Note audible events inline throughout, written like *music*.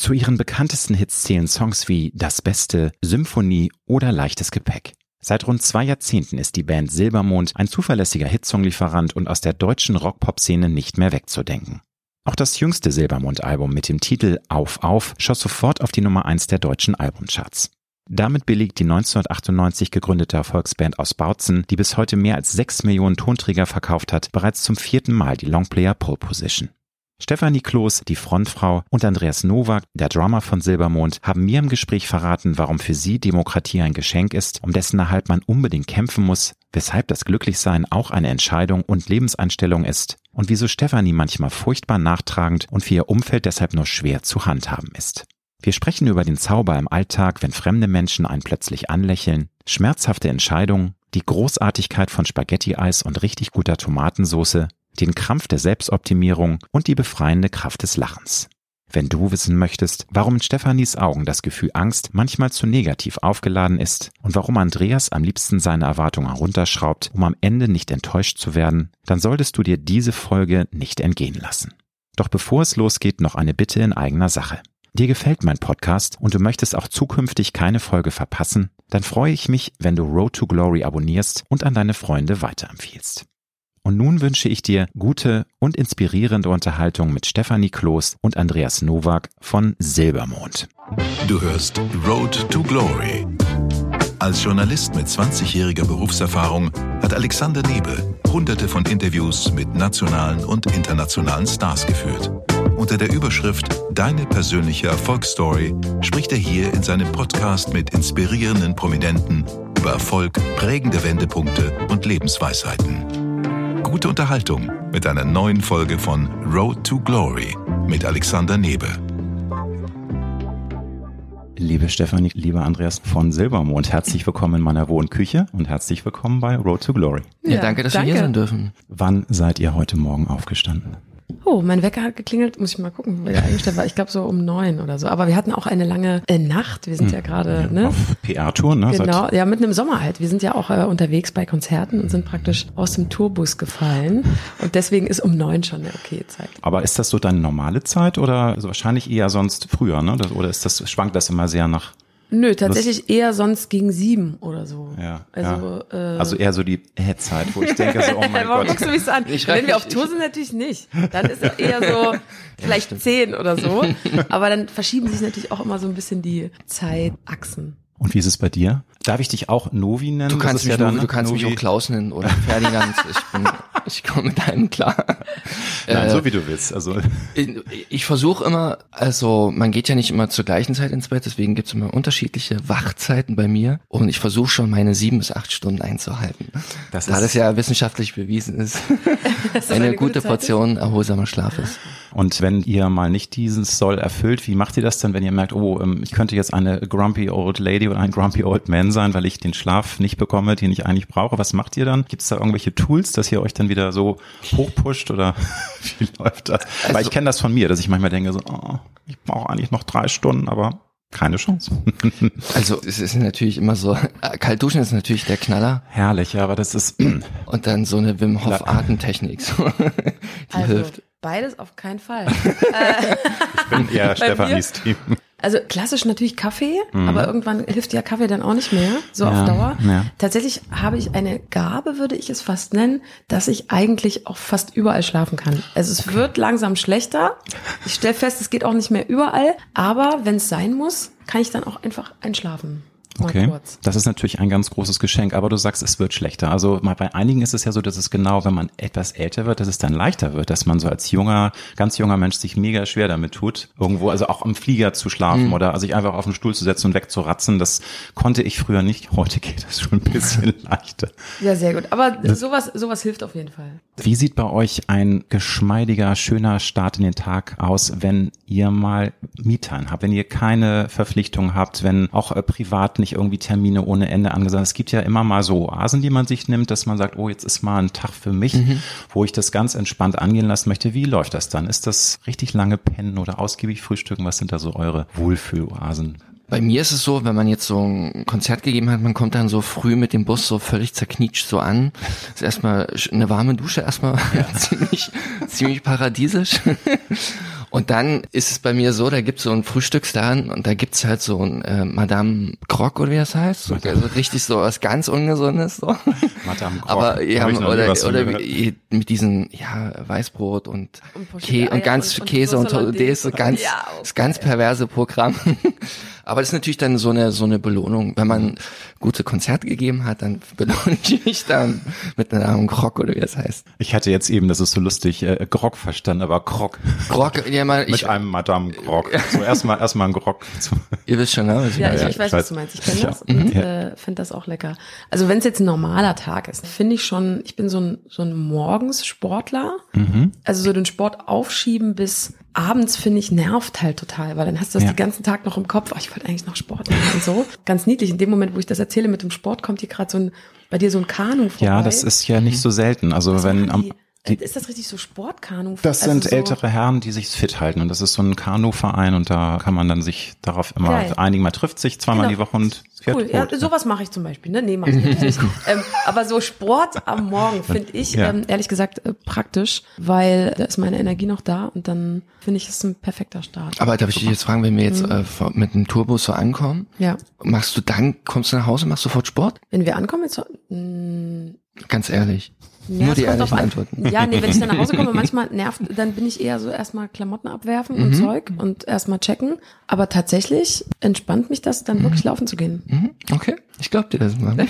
Zu ihren bekanntesten Hits zählen Songs wie Das Beste, Symphonie oder Leichtes Gepäck. Seit rund zwei Jahrzehnten ist die Band Silbermond ein zuverlässiger Hitsonglieferant und aus der deutschen Rock-Pop-Szene nicht mehr wegzudenken. Auch das jüngste Silbermond-Album mit dem Titel Auf Auf schoss sofort auf die Nummer eins der deutschen Albumcharts. Damit belegt die 1998 gegründete Erfolgsband aus Bautzen, die bis heute mehr als sechs Millionen Tonträger verkauft hat, bereits zum vierten Mal die Longplayer Pole Position. Stefanie Kloß, die Frontfrau, und Andreas Nowak, der Drummer von Silbermond, haben mir im Gespräch verraten, warum für sie Demokratie ein Geschenk ist, um dessen Erhalt man unbedingt kämpfen muss, weshalb das Glücklichsein auch eine Entscheidung und Lebenseinstellung ist und wieso Stefanie manchmal furchtbar nachtragend und für ihr Umfeld deshalb nur schwer zu handhaben ist. Wir sprechen über den Zauber im Alltag, wenn fremde Menschen einen plötzlich anlächeln, schmerzhafte Entscheidungen, die Großartigkeit von Spaghetti-Eis und richtig guter Tomatensoße, den Krampf der Selbstoptimierung und die befreiende Kraft des Lachens. Wenn du wissen möchtest, warum in Stefanis Augen das Gefühl Angst manchmal zu negativ aufgeladen ist und warum Andreas am liebsten seine Erwartungen herunterschraubt, um am Ende nicht enttäuscht zu werden, dann solltest du dir diese Folge nicht entgehen lassen. Doch bevor es losgeht, noch eine Bitte in eigener Sache. Dir gefällt mein Podcast und du möchtest auch zukünftig keine Folge verpassen, dann freue ich mich, wenn du Road to Glory abonnierst und an deine Freunde weiterempfiehlst. Und nun wünsche ich dir gute und inspirierende Unterhaltung mit Stefanie Kloß und Andreas Nowak von Silbermond. Du hörst Road to Glory. Als Journalist mit 20-jähriger Berufserfahrung hat Alexander Nebel hunderte von Interviews mit nationalen und internationalen Stars geführt. Unter der Überschrift Deine persönliche Erfolgsstory spricht er hier in seinem Podcast mit inspirierenden Prominenten über Erfolg, prägende Wendepunkte und Lebensweisheiten gute Unterhaltung mit einer neuen Folge von Road to Glory mit Alexander Nebe. Liebe Stefanie, lieber Andreas von Silbermond, herzlich willkommen in meiner Wohnküche und herzlich willkommen bei Road to Glory. Ja, danke, dass danke. wir hier sein dürfen. Wann seid ihr heute Morgen aufgestanden? Oh, mein Wecker hat geklingelt, muss ich mal gucken, wie der eingestellt war. Ich glaube so um neun oder so. Aber wir hatten auch eine lange äh, Nacht. Wir sind hm. ja gerade ja, ne? auf PR-Tour, ne? Genau, ja, mitten im Sommer halt. Wir sind ja auch äh, unterwegs bei Konzerten und sind praktisch aus dem Tourbus gefallen. Und deswegen ist um neun schon eine okay Zeit. Aber ist das so deine normale Zeit oder also wahrscheinlich eher sonst früher, ne? Oder ist das schwankt das immer sehr nach Nö, tatsächlich das, eher sonst gegen sieben oder so. Ja, also, ja. Äh, also eher so die Headzeit, wo ich denke so, oh mein *laughs* Warum Gott. guckst du mich so an? Ich Wenn wir auf Tour sind, natürlich nicht. Dann ist es eher so *laughs* vielleicht ja, zehn oder so. *laughs* Aber dann verschieben sich natürlich auch immer so ein bisschen die Zeitachsen. Und wie ist es bei dir? Darf ich dich auch Novi nennen? Du kannst, mich, ja Novi, du kannst mich auch Klaus nennen oder Ferdinand. *laughs* ich bin, ich komme mit einem klar. Nein, äh, so wie du willst. Also ich, ich versuche immer, also man geht ja nicht immer zur gleichen Zeit ins Bett, deswegen gibt's immer unterschiedliche Wachzeiten bei mir und ich versuche schon meine sieben bis acht Stunden einzuhalten. Das da das ja wissenschaftlich bewiesen ist, *laughs* ist eine, eine, gute, gute Portion erholsamer Schlaf ist. Und wenn ihr mal nicht dieses Soll erfüllt, wie macht ihr das dann, wenn ihr merkt, oh, ähm, ich könnte jetzt eine grumpy old lady oder ein grumpy old man sein, weil ich den Schlaf nicht bekomme, den ich eigentlich brauche? Was macht ihr dann? Gibt es da irgendwelche Tools, dass ihr euch dann wieder so hochpusht oder *laughs* wie läuft das? Also, Weil ich kenne das von mir, dass ich manchmal denke so, oh, ich brauche eigentlich noch drei Stunden, aber keine Chance. *laughs* also es ist natürlich immer so, äh, kalt duschen ist natürlich der Knaller. Herrlich, ja, aber das ist... Und dann so eine Wim Hof Atemtechnik, so, *laughs* die also, hilft. Beides auf keinen Fall. *laughs* ich bin eher Stefanis Team. Also klassisch natürlich Kaffee, mhm. aber irgendwann hilft ja Kaffee dann auch nicht mehr, so ja, auf Dauer. Ja. Tatsächlich habe ich eine Gabe, würde ich es fast nennen, dass ich eigentlich auch fast überall schlafen kann. Also es okay. wird langsam schlechter. Ich stelle fest, es geht auch nicht mehr überall, aber wenn es sein muss, kann ich dann auch einfach einschlafen. Okay, das ist natürlich ein ganz großes Geschenk, aber du sagst, es wird schlechter. Also mal bei einigen ist es ja so, dass es genau, wenn man etwas älter wird, dass es dann leichter wird, dass man so als junger, ganz junger Mensch sich mega schwer damit tut, irgendwo, also auch am Flieger zu schlafen mhm. oder sich einfach auf den Stuhl zu setzen und wegzuratzen. Das konnte ich früher nicht. Heute geht das schon ein bisschen *laughs* leichter. Ja, sehr gut. Aber sowas, sowas hilft auf jeden Fall. Wie sieht bei euch ein geschmeidiger, schöner Start in den Tag aus, wenn ihr mal Mietern habt, wenn ihr keine Verpflichtungen habt, wenn auch äh, privat nicht irgendwie Termine ohne Ende angesagt. Es gibt ja immer mal so Oasen, die man sich nimmt, dass man sagt, oh, jetzt ist mal ein Tag für mich, mhm. wo ich das ganz entspannt angehen lassen möchte. Wie läuft das dann? Ist das richtig lange pennen oder ausgiebig frühstücken? Was sind da so eure Wohlfühloasen? Bei mir ist es so, wenn man jetzt so ein Konzert gegeben hat, man kommt dann so früh mit dem Bus so völlig zerknietscht so an. Ist erstmal eine warme Dusche, erstmal *laughs* ja. ziemlich, ziemlich paradiesisch. *laughs* Und dann ist es bei mir so, da gibt's so ein Frühstücksladen und da gibt's halt so ein äh, Madame Grog oder wie das heißt. So, also richtig so was ganz Ungesundes. So. Madame Grog. Aber ja, oder, oder wie, mit diesen, ja, Weißbrot und, und, Kä und ganz und, Käse und, und Hollandaise, so ganz, ja, okay. das ganz perverse Programm. Aber das ist natürlich dann so eine, so eine Belohnung. Wenn man gute Konzerte gegeben hat, dann belohne ich mich dann mit einem Krog oder wie das heißt. Ich hatte jetzt eben, das ist so lustig, äh, Grog verstanden, aber Krog. Krog, ja mal. mit ich, einem Madame Grog. So erstmal, erstmal ein Grog. Ihr wisst schon, ne? Ja, ich, ich, weiß, was du meinst. Ich kenne das und äh, finde das auch lecker. Also wenn es jetzt ein normaler Tag ist, finde ich schon, ich bin so ein, so ein Morgenssportler. Mhm. Also so den Sport aufschieben bis abends finde ich nervt halt total, weil dann hast du das ja. den ganzen Tag noch im Kopf, oh, ich wollte eigentlich noch Sport machen und so. Ganz niedlich. In dem Moment, wo ich das erzähle mit dem Sport, kommt hier gerade so ein, bei dir so ein Kanu vorbei. Ja, das ist ja nicht so selten. Also Was wenn am, die, ist das richtig so Sportkanu? Das also sind so ältere Herren, die sich fit halten und das ist so ein Kanuverein und da kann man dann sich darauf immer Geil. einigen. Man trifft sich zweimal genau. die Woche und fährt Cool, ja, sowas mache ich zum Beispiel. Ne? Nee, mach ich nicht. *laughs* ähm, aber so Sport am Morgen finde ich ja. ähm, ehrlich gesagt äh, praktisch, weil da ist meine Energie noch da und dann finde ich es ein perfekter Start. Aber darf ich dich jetzt fragen, wenn wir jetzt mhm. äh, mit einem Tourbus so ankommen, ja. machst du dann, kommst du nach Hause, machst du sofort Sport? Wenn wir ankommen, jetzt so, mh, Ganz ehrlich. Ja, Nur die ehrlichen Antworten. Ja, nee, wenn ich dann nach Hause komme, *laughs* manchmal nervt, dann bin ich eher so erstmal Klamotten abwerfen und mhm. Zeug und erstmal checken. Aber tatsächlich entspannt mich das, dann mhm. wirklich laufen zu gehen. Mhm. Okay. Ich glaube dir das mal. *laughs*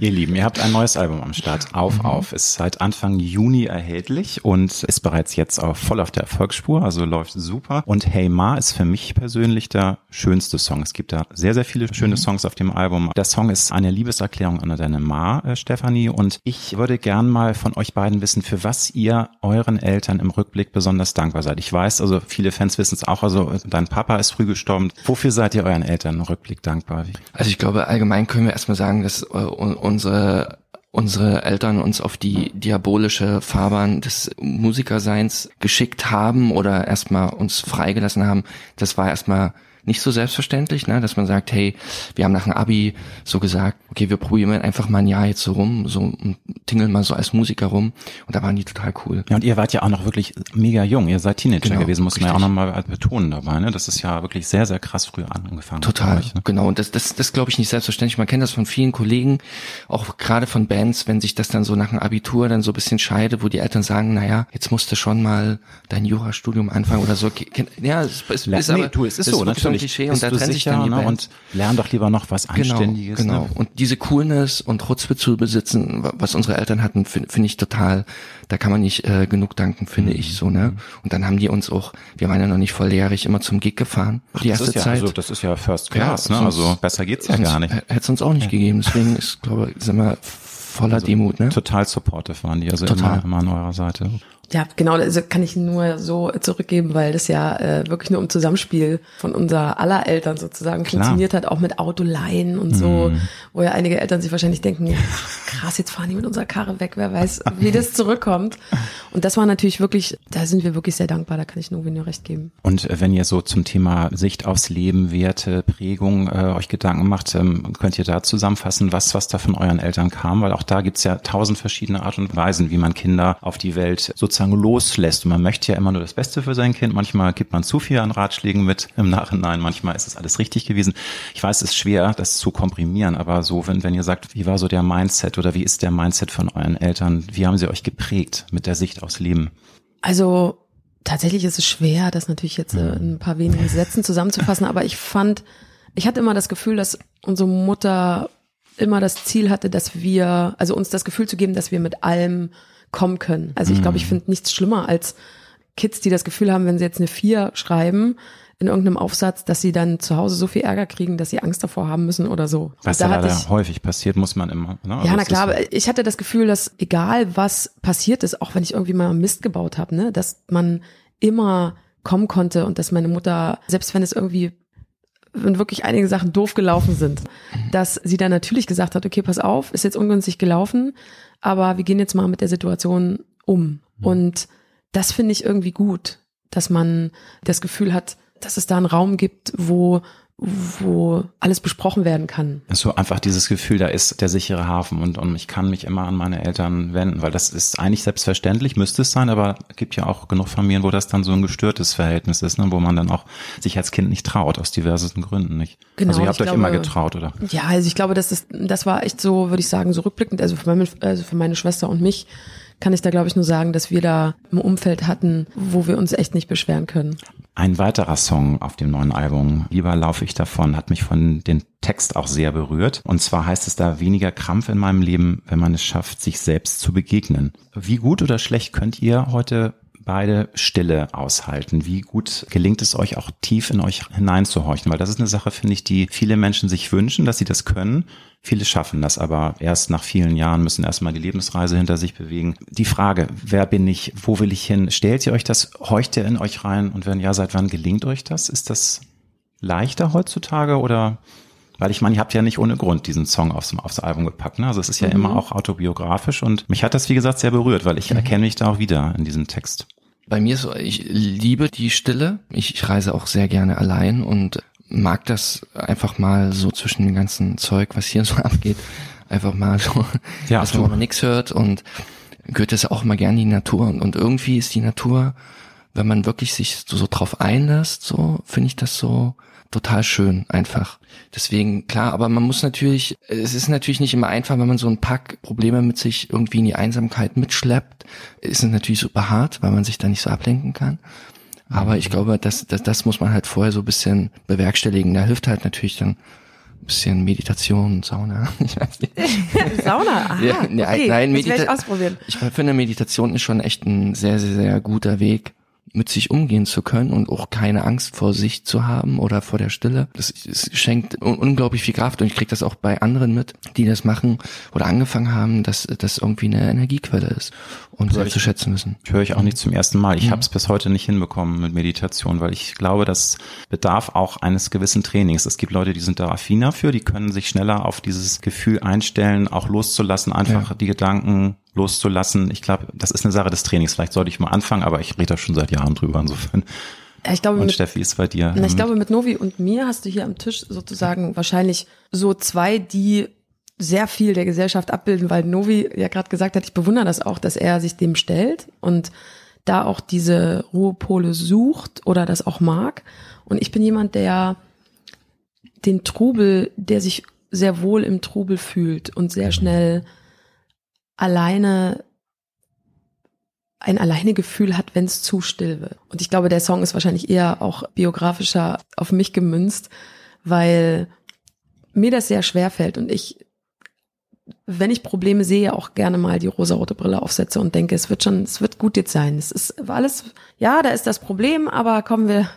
ihr Lieben, ihr habt ein neues Album am Start. Auf, mhm. auf. Ist seit Anfang Juni erhältlich und ist bereits jetzt auch voll auf der Erfolgsspur, also läuft super. Und Hey Ma ist für mich persönlich der schönste Song. Es gibt da sehr, sehr viele schöne mhm. Songs auf dem Album. Der Song ist eine Liebeserklärung an deine Ma, äh, Stefanie. Und ich würde gern mal von euch beiden wissen, für was ihr euren Eltern im Rückblick besonders dankbar seid. Ich weiß, also viele Fans wissen es auch, also dein Papa ist früh gestorben. Wofür seid ihr euren Eltern im Rückblick dankbar? Harvey? Also ich glaube, allgemein können wir erstmal sagen, dass äh, unsere unsere Eltern uns auf die diabolische Fahrbahn des Musikerseins geschickt haben oder erstmal uns freigelassen haben, das war erstmal nicht so selbstverständlich, ne, dass man sagt, hey, wir haben nach dem Abi so gesagt, okay, wir probieren einfach mal ein Jahr jetzt so rum, so tingeln mal so als Musiker rum und da waren die total cool. Ja, und ihr wart ja auch noch wirklich mega jung, ihr seid Teenager genau, gewesen, muss man ja auch nochmal betonen dabei, ne? Das ist ja wirklich sehr, sehr krass früh angefangen. Total, euch, ne? genau. Und das, das, das glaube ich nicht selbstverständlich. Man kennt das von vielen Kollegen, auch gerade von Bands, wenn sich das dann so nach dem Abitur dann so ein bisschen scheidet, wo die Eltern sagen, naja, jetzt musst du schon mal dein Jurastudium anfangen oder so. Ja, es, es, ist nee, aber, du, es ist so, natürlich Klischee und da trennt sich dann die ne? Und lern doch lieber noch was genau, Anständiges. Genau, genau. Und diese Coolness und Chutzpe zu besitzen, was unsere Eltern hatten, finde find ich total, da kann man nicht äh, genug danken, finde mhm. ich so, ne? Und dann haben die uns auch, wir waren ja noch nicht volljährig, immer zum Gig gefahren, Ach, die erste ja, Zeit. Also, das ist ja First Class, ja, ne? Also besser geht's ja gar nicht. Hätte es uns auch nicht ja. gegeben, deswegen ist, glaube ich, sind wir voller also, Demut, ne? Total supportive waren die, also total. Immer, immer an eurer Seite. Ja, genau, also kann ich nur so zurückgeben, weil das ja äh, wirklich nur im Zusammenspiel von unser aller Eltern sozusagen Klar. funktioniert hat, auch mit Autoleihen und so, mm. wo ja einige Eltern sich wahrscheinlich denken, ach, krass, jetzt fahren die mit unserer Karre weg, wer weiß, wie das zurückkommt. Und das war natürlich wirklich, da sind wir wirklich sehr dankbar, da kann ich nur nur recht geben. Und wenn ihr so zum Thema Sicht aufs Leben, Werte, Prägung äh, euch Gedanken macht, ähm, könnt ihr da zusammenfassen, was, was da von euren Eltern kam, weil auch da gibt's ja tausend verschiedene Art und Weisen, wie man Kinder auf die Welt sozusagen sozusagen loslässt. Und man möchte ja immer nur das Beste für sein Kind. Manchmal gibt man zu viel an Ratschlägen mit im Nachhinein. Manchmal ist es alles richtig gewesen. Ich weiß, es ist schwer, das zu komprimieren. Aber so, wenn, wenn ihr sagt, wie war so der Mindset oder wie ist der Mindset von euren Eltern? Wie haben sie euch geprägt mit der Sicht aufs Leben? Also, tatsächlich ist es schwer, das natürlich jetzt äh, in ein paar wenigen Sätzen zusammenzufassen. Aber ich fand, ich hatte immer das Gefühl, dass unsere Mutter immer das Ziel hatte, dass wir, also uns das Gefühl zu geben, dass wir mit allem kommen können. Also ich glaube, ich mhm. finde nichts schlimmer als Kids, die das Gefühl haben, wenn sie jetzt eine vier schreiben in irgendeinem Aufsatz, dass sie dann zu Hause so viel Ärger kriegen, dass sie Angst davor haben müssen oder so. Was da ja ich, häufig passiert, muss man immer. Ne? Also ja, na klar, aber ich hatte das Gefühl, dass egal was passiert ist, auch wenn ich irgendwie mal Mist gebaut habe, ne, dass man immer kommen konnte und dass meine Mutter, selbst wenn es irgendwie wenn wirklich einige Sachen doof gelaufen sind, dass sie dann natürlich gesagt hat, okay, pass auf, ist jetzt ungünstig gelaufen, aber wir gehen jetzt mal mit der Situation um. Mhm. Und das finde ich irgendwie gut, dass man das Gefühl hat, dass es da einen Raum gibt, wo wo alles besprochen werden kann. So einfach dieses Gefühl, da ist der sichere Hafen und, und ich kann mich immer an meine Eltern wenden, weil das ist eigentlich selbstverständlich, müsste es sein, aber es gibt ja auch genug Familien, wo das dann so ein gestörtes Verhältnis ist, ne, wo man dann auch sich als Kind nicht traut, aus diversesten Gründen nicht. Genau, also ihr habt euch glaube, immer getraut, oder? Ja, also ich glaube, das ist, das war echt so, würde ich sagen, so rückblickend, also für meine, also für meine Schwester und mich, kann ich da, glaube ich, nur sagen, dass wir da ein Umfeld hatten, wo wir uns echt nicht beschweren können. Ein weiterer Song auf dem neuen Album, Lieber laufe ich davon, hat mich von den Text auch sehr berührt. Und zwar heißt es da weniger Krampf in meinem Leben, wenn man es schafft, sich selbst zu begegnen. Wie gut oder schlecht könnt ihr heute beide Stille aushalten? Wie gut gelingt es euch auch tief in euch hineinzuhorchen? Weil das ist eine Sache, finde ich, die viele Menschen sich wünschen, dass sie das können. Viele schaffen das aber erst nach vielen Jahren, müssen erstmal die Lebensreise hinter sich bewegen. Die Frage, wer bin ich, wo will ich hin? Stellt ihr euch das, horcht ihr in euch rein? Und wenn ja, seit wann gelingt euch das? Ist das leichter heutzutage oder weil ich meine, ihr habt ja nicht ohne Grund diesen Song aufs, aufs Album gepackt. Ne? Also es ist ja mhm. immer auch autobiografisch und mich hat das, wie gesagt, sehr berührt, weil ich mhm. erkenne mich da auch wieder in diesem Text. Bei mir ist so, ich liebe die Stille. Ich, ich reise auch sehr gerne allein und mag das einfach mal so zwischen dem ganzen Zeug, was hier so *laughs* abgeht, einfach mal so, ja, dass man nichts hört. Und gehört das auch mal gerne in die Natur. Und, und irgendwie ist die Natur, wenn man wirklich sich so, so drauf einlässt, so finde ich das so total schön einfach. Deswegen, klar, aber man muss natürlich, es ist natürlich nicht immer einfach, wenn man so ein Pack Probleme mit sich irgendwie in die Einsamkeit mitschleppt, ist es natürlich super hart, weil man sich da nicht so ablenken kann. Aber ich glaube, das, das, das muss man halt vorher so ein bisschen bewerkstelligen. Da hilft halt natürlich dann ein bisschen Meditation, Sauna. *laughs* Ich weiß nicht. *laughs* Sauna, aha, ja, ne, okay, nein, Medita ich ausprobieren. Ich finde, Meditation ist schon echt ein sehr, sehr, sehr guter Weg, mit sich umgehen zu können und auch keine Angst vor sich zu haben oder vor der Stille. Das, das schenkt un unglaublich viel Kraft und ich kriege das auch bei anderen mit, die das machen oder angefangen haben, dass das irgendwie eine Energiequelle ist und sehr zu schätzen müssen. Ich höre ich auch nicht zum ersten Mal. Ich mhm. habe es bis heute nicht hinbekommen mit Meditation, weil ich glaube, das bedarf auch eines gewissen Trainings. Es gibt Leute, die sind da affiner für, die können sich schneller auf dieses Gefühl einstellen, auch loszulassen, einfach ja. die Gedanken loszulassen. Ich glaube, das ist eine Sache des Trainings. Vielleicht sollte ich mal anfangen, aber ich rede da schon seit Jahren drüber insofern. Ich glaube, und mit, Steffi ist bei dir. Na, ich glaube, mit Novi und mir hast du hier am Tisch sozusagen wahrscheinlich so zwei, die sehr viel der Gesellschaft abbilden, weil Novi ja gerade gesagt hat, ich bewundere das auch, dass er sich dem stellt und da auch diese Ruhepole sucht oder das auch mag. Und ich bin jemand, der den Trubel, der sich sehr wohl im Trubel fühlt und sehr schnell alleine ein alleine Gefühl hat, wenn es zu still wird. Und ich glaube, der Song ist wahrscheinlich eher auch biografischer auf mich gemünzt, weil mir das sehr schwer fällt und ich, wenn ich Probleme sehe, auch gerne mal die rosarote Brille aufsetze und denke, es wird schon, es wird gut jetzt sein. Es ist alles, ja, da ist das Problem, aber kommen wir,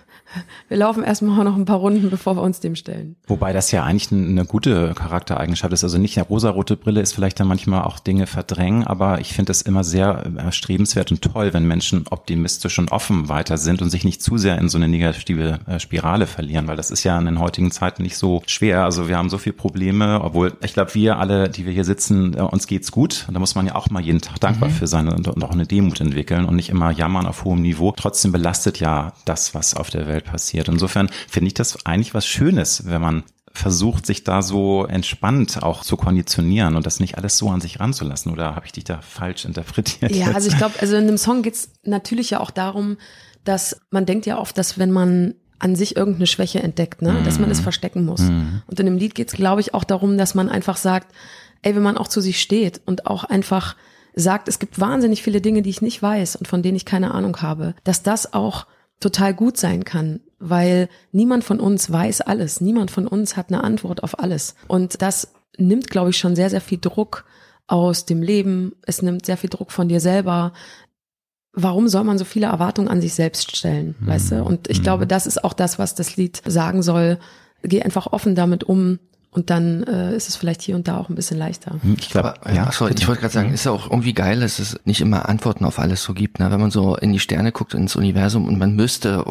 wir laufen erstmal noch ein paar Runden, bevor wir uns dem stellen. Wobei das ja eigentlich eine gute Charaktereigenschaft ist. Also nicht eine rosarote Brille ist vielleicht dann manchmal auch Dinge verdrängen, aber ich finde es immer sehr erstrebenswert und toll, wenn Menschen optimistisch und offen weiter sind und sich nicht zu sehr in so eine negative äh, Spirale verlieren, weil das ist ja in den heutigen Zeiten nicht so schwer. Also wir haben so viele Probleme, obwohl ich glaube, wir alle, die wir hier sitzen, äh, uns geht's gut. Und da muss man ja auch mal jeden Tag dankbar mhm. für sein und, und auch eine Demut entwickeln und nicht immer jammern auf hohem Niveau. Trotzdem belastet ja das, was auf der Welt Welt passiert. Insofern finde ich das eigentlich was Schönes, wenn man versucht, sich da so entspannt auch zu konditionieren und das nicht alles so an sich ranzulassen. Oder habe ich dich da falsch interpretiert? Ja, also ich glaube, also in dem Song geht es natürlich ja auch darum, dass man denkt ja oft, dass wenn man an sich irgendeine Schwäche entdeckt, ne, dass man es mhm. verstecken muss. Mm. Und in dem Lied geht es, glaube ich, auch darum, dass man einfach sagt, ey, wenn man auch zu sich steht und auch einfach sagt, es gibt wahnsinnig viele Dinge, die ich nicht weiß und von denen ich keine Ahnung habe, dass das auch total gut sein kann, weil niemand von uns weiß alles, niemand von uns hat eine Antwort auf alles. Und das nimmt, glaube ich, schon sehr, sehr viel Druck aus dem Leben. Es nimmt sehr viel Druck von dir selber. Warum soll man so viele Erwartungen an sich selbst stellen, mhm. weißt du? Und ich mhm. glaube, das ist auch das, was das Lied sagen soll. Geh einfach offen damit um, und dann äh, ist es vielleicht hier und da auch ein bisschen leichter. Hm, ich glaube, ja, sorry, ich wollte gerade sagen, ist ja auch irgendwie geil, dass es nicht immer Antworten auf alles so gibt. Ne? Wenn man so in die Sterne guckt, ins Universum und man müsste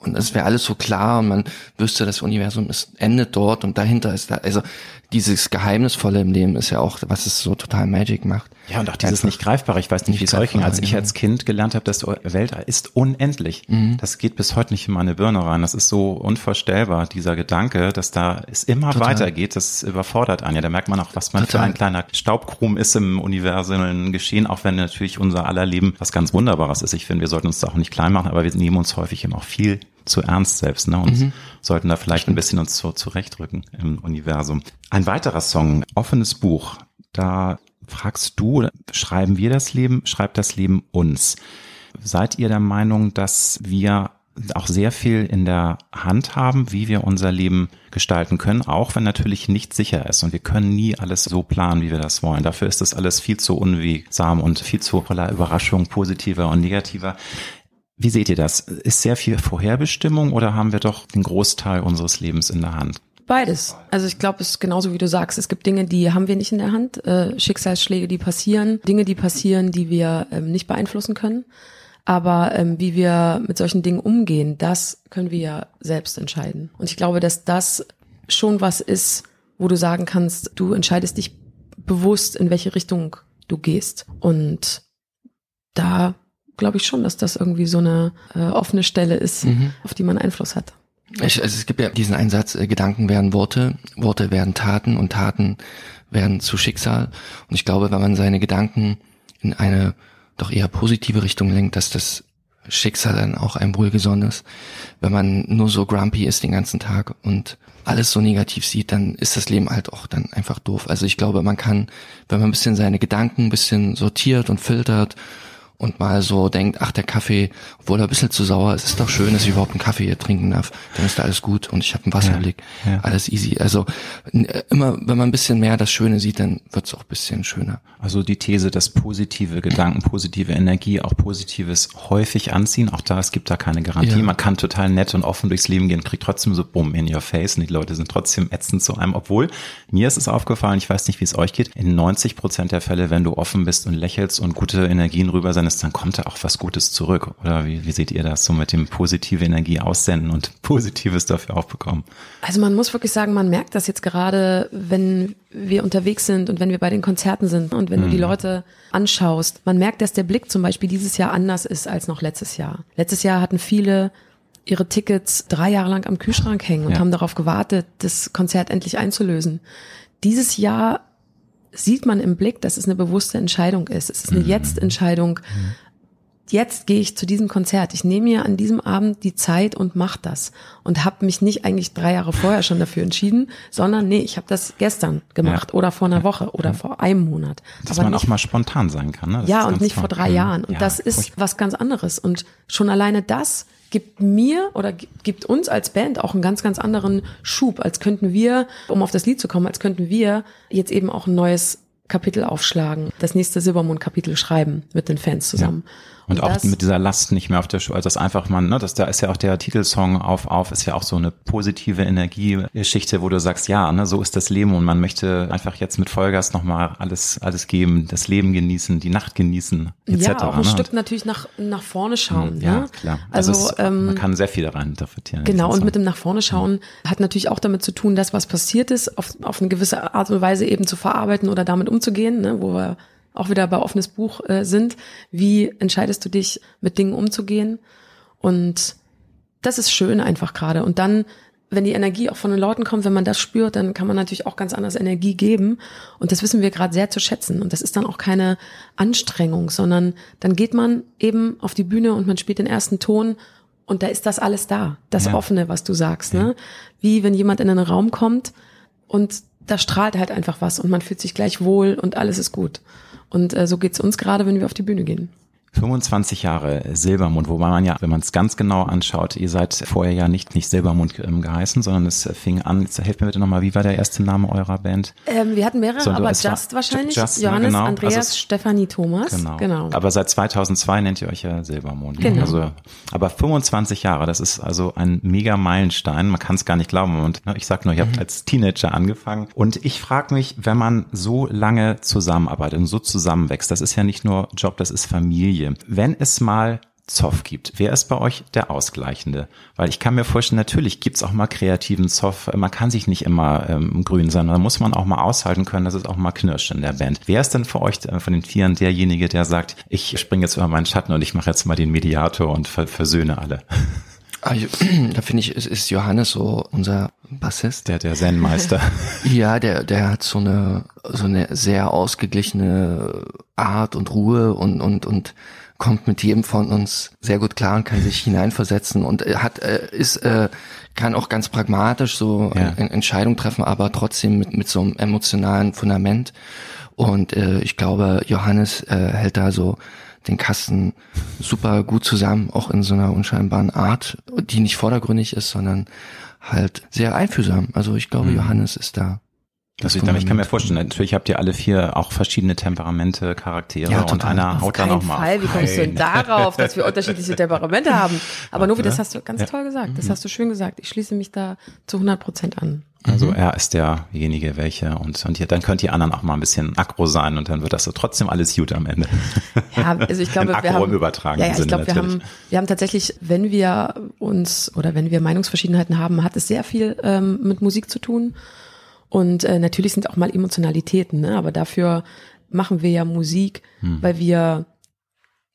und es wäre alles so klar und man wüsste, das Universum ist, endet dort und dahinter ist da, also dieses Geheimnisvolle im Leben ist ja auch, was es so total Magic macht. Ja, und auch dieses nicht greifbare. Ich weiß nicht, wie es euch ging, als ich als Kind gelernt habe, dass die Welt ist unendlich. Mhm. Das geht bis heute nicht in meine Birne rein. Das ist so unvorstellbar, dieser Gedanke, dass da es immer total. weitergeht. Das überfordert einen. Ja, da merkt man auch, was man total. für ein kleiner Staubkrumm ist im universellen Geschehen, auch wenn natürlich unser aller Leben was ganz Wunderbares ist. Ich finde, wir sollten uns da auch nicht klein machen, aber wir nehmen uns häufig eben auch viel zu ernst selbst ne? und mhm. sollten da vielleicht ein bisschen uns so zurechtrücken im Universum. Ein weiterer Song, offenes Buch, da fragst du, schreiben wir das Leben, schreibt das Leben uns? Seid ihr der Meinung, dass wir auch sehr viel in der Hand haben, wie wir unser Leben gestalten können, auch wenn natürlich nicht sicher ist. Und wir können nie alles so planen, wie wir das wollen. Dafür ist das alles viel zu unwegsam und viel zu voller Überraschung, positiver und negativer. Wie seht ihr das? Ist sehr viel Vorherbestimmung oder haben wir doch den Großteil unseres Lebens in der Hand? Beides. Also ich glaube, es ist genauso wie du sagst. Es gibt Dinge, die haben wir nicht in der Hand, äh, Schicksalsschläge, die passieren, Dinge, die passieren, die wir ähm, nicht beeinflussen können. Aber ähm, wie wir mit solchen Dingen umgehen, das können wir ja selbst entscheiden. Und ich glaube, dass das schon was ist, wo du sagen kannst, du entscheidest dich bewusst, in welche Richtung du gehst. Und da glaube ich schon, dass das irgendwie so eine äh, offene Stelle ist, mhm. auf die man Einfluss hat. Ich, also es gibt ja diesen Einsatz, äh, Gedanken werden Worte, Worte werden Taten und Taten werden zu Schicksal. Und ich glaube, wenn man seine Gedanken in eine doch eher positive Richtung lenkt, dass das Schicksal dann auch ein wohlgesonnenes. Wenn man nur so grumpy ist den ganzen Tag und alles so negativ sieht, dann ist das Leben halt auch dann einfach doof. Also ich glaube, man kann, wenn man ein bisschen seine Gedanken ein bisschen sortiert und filtert und mal so denkt, ach, der Kaffee, obwohl er ein bisschen zu sauer ist, ist doch schön, dass ich überhaupt einen Kaffee hier trinken darf. Dann ist da alles gut und ich habe einen Wasserblick. Ja, ja. Alles easy. Also immer, wenn man ein bisschen mehr das Schöne sieht, dann wird's auch ein bisschen schöner. Also die These, dass positive Gedanken, positive Energie, auch Positives häufig anziehen, auch da, es gibt da keine Garantie. Ja. Man kann total nett und offen durchs Leben gehen, kriegt trotzdem so bumm in your face und die Leute sind trotzdem ätzend zu einem, obwohl mir ist es aufgefallen, ich weiß nicht, wie es euch geht, in 90 Prozent der Fälle, wenn du offen bist und lächelst und gute Energien rüber sein ist, dann kommt da auch was Gutes zurück. Oder wie, wie seht ihr das so mit dem positive Energie aussenden und *laughs* Positives dafür aufbekommen? Also man muss wirklich sagen, man merkt das jetzt gerade, wenn wir unterwegs sind und wenn wir bei den Konzerten sind und wenn mhm. du die mhm. Leute anschaust. Man merkt, dass der Blick zum Beispiel dieses Jahr anders ist als noch letztes Jahr. Letztes Jahr hatten viele ihre Tickets drei Jahre lang am Kühlschrank hängen und ja. haben darauf gewartet, das Konzert endlich einzulösen. Dieses Jahr sieht man im Blick, dass es eine bewusste Entscheidung ist. Es ist eine mhm. Jetzt-Entscheidung. Mhm. Jetzt gehe ich zu diesem Konzert. Ich nehme mir an diesem Abend die Zeit und mache das. Und habe mich nicht eigentlich drei Jahre vorher schon dafür entschieden, sondern nee, ich habe das gestern gemacht ja. oder vor einer Woche oder vor einem Monat. Dass Aber man nicht, auch mal spontan sein kann. Ne? ja, und nicht toll. vor drei Jahren. Und ja, das ist furchtbar. was ganz anderes. Und schon alleine das gibt mir oder gibt uns als Band auch einen ganz, ganz anderen Schub, als könnten wir, um auf das Lied zu kommen, als könnten wir jetzt eben auch ein neues Kapitel aufschlagen, das nächste Silbermond-Kapitel schreiben mit den Fans zusammen. Ja. Und, auch mit dieser Last nicht mehr auf der Schuhe. Also das einfach man, ne, das da ist ja auch der Titelsong auf auf ist ja auch so eine positive Energiegeschichte, wo du sagst, ja, ne, so ist das Leben und man möchte einfach jetzt mit Vollgas nochmal alles alles geben, das Leben genießen, die Nacht genießen, etc. Ja, auch ein ne? Stück natürlich nach nach vorne schauen. Mhm, ja, ne? klar. Also, also ist, ähm, man kann sehr viel da rein interpretieren. Genau und mit dem nach vorne schauen mhm. hat natürlich auch damit zu tun, dass was passiert ist, auf auf eine gewisse Art und Weise eben zu verarbeiten oder damit umzugehen, ne, wo wir auch wieder bei offenes Buch äh, sind. Wie entscheidest du dich, mit Dingen umzugehen? Und das ist schön einfach gerade. Und dann, wenn die Energie auch von den Leuten kommt, wenn man das spürt, dann kann man natürlich auch ganz anders Energie geben. Und das wissen wir gerade sehr zu schätzen. Und das ist dann auch keine Anstrengung, sondern dann geht man eben auf die Bühne und man spielt den ersten Ton und da ist das alles da. Das ja. Offene, was du sagst. Ne? Wie wenn jemand in einen Raum kommt und da strahlt halt einfach was und man fühlt sich gleich wohl und alles ist gut. Und äh, so geht's uns gerade, wenn wir auf die Bühne gehen. 25 Jahre Silbermond, wobei man ja, wenn man es ganz genau anschaut, ihr seid vorher ja nicht, nicht Silbermond ähm, geheißen, sondern es fing an, jetzt helft mir bitte nochmal, wie war der erste Name eurer Band? Ähm, wir hatten mehrere, so, aber Just wahrscheinlich, Just, ne, Johannes, genau. Andreas, also Stefanie, Thomas. Genau. genau. Aber seit 2002 nennt ihr euch ja Silbermond. Ne? Genau. Also, aber 25 Jahre, das ist also ein mega Meilenstein, man kann es gar nicht glauben. Und ne, ich sag nur, ihr habt mhm. als Teenager angefangen. Und ich frage mich, wenn man so lange zusammenarbeitet und so zusammenwächst, das ist ja nicht nur Job, das ist Familie Familie. Wenn es mal Zoff gibt. Wer ist bei euch der Ausgleichende? Weil ich kann mir vorstellen, natürlich gibt's auch mal kreativen Zoff. Man kann sich nicht immer ähm, grün sein. Da muss man auch mal aushalten können, dass es auch mal knirscht in der Band. Wer ist denn für euch äh, von den Vieren derjenige, der sagt, ich springe jetzt über meinen Schatten und ich mache jetzt mal den Mediator und versöhne alle? *laughs* Ah, *clears throat* da finde ich, ist, ist Johannes so unser Bassist. Der, der Zen-Meister. *laughs* ja, der, der hat so eine, so eine sehr ausgeglichene Art und Ruhe und, und, und kommt mit jedem von uns sehr gut klar und kann sich *laughs* hineinversetzen und hat, äh, ist, äh, kann auch ganz pragmatisch so ja. Entscheidungen treffen, aber trotzdem mit, mit so einem emotionalen Fundament. Und äh, ich glaube, Johannes äh, hält da so den Kasten super gut zusammen, auch in so einer unscheinbaren Art, die nicht vordergründig ist, sondern halt sehr einfühlsam. Also ich glaube, mhm. Johannes ist da das ich, ich kann mir vorstellen, natürlich habt ihr alle vier auch verschiedene Temperamente, Charaktere ja, und einer haut da nochmal. Fall. Wie kommst du denn darauf, dass wir unterschiedliche Temperamente haben? *laughs* Aber Novi, das hast du ganz ja. toll gesagt. Das mhm. hast du schön gesagt. Ich schließe mich da zu 100 Prozent an. Also mhm. er ist derjenige, welche und, und ihr, dann könnt die anderen auch mal ein bisschen aggro sein und dann wird das so trotzdem alles gut am Ende. *laughs* Ja, also ich glaube, wir haben, übertragen ja, ja, ich glaube, wir haben, wir haben tatsächlich, wenn wir uns oder wenn wir Meinungsverschiedenheiten haben, hat es sehr viel ähm, mit Musik zu tun. Und äh, natürlich sind auch mal Emotionalitäten, ne? aber dafür machen wir ja Musik, hm. weil wir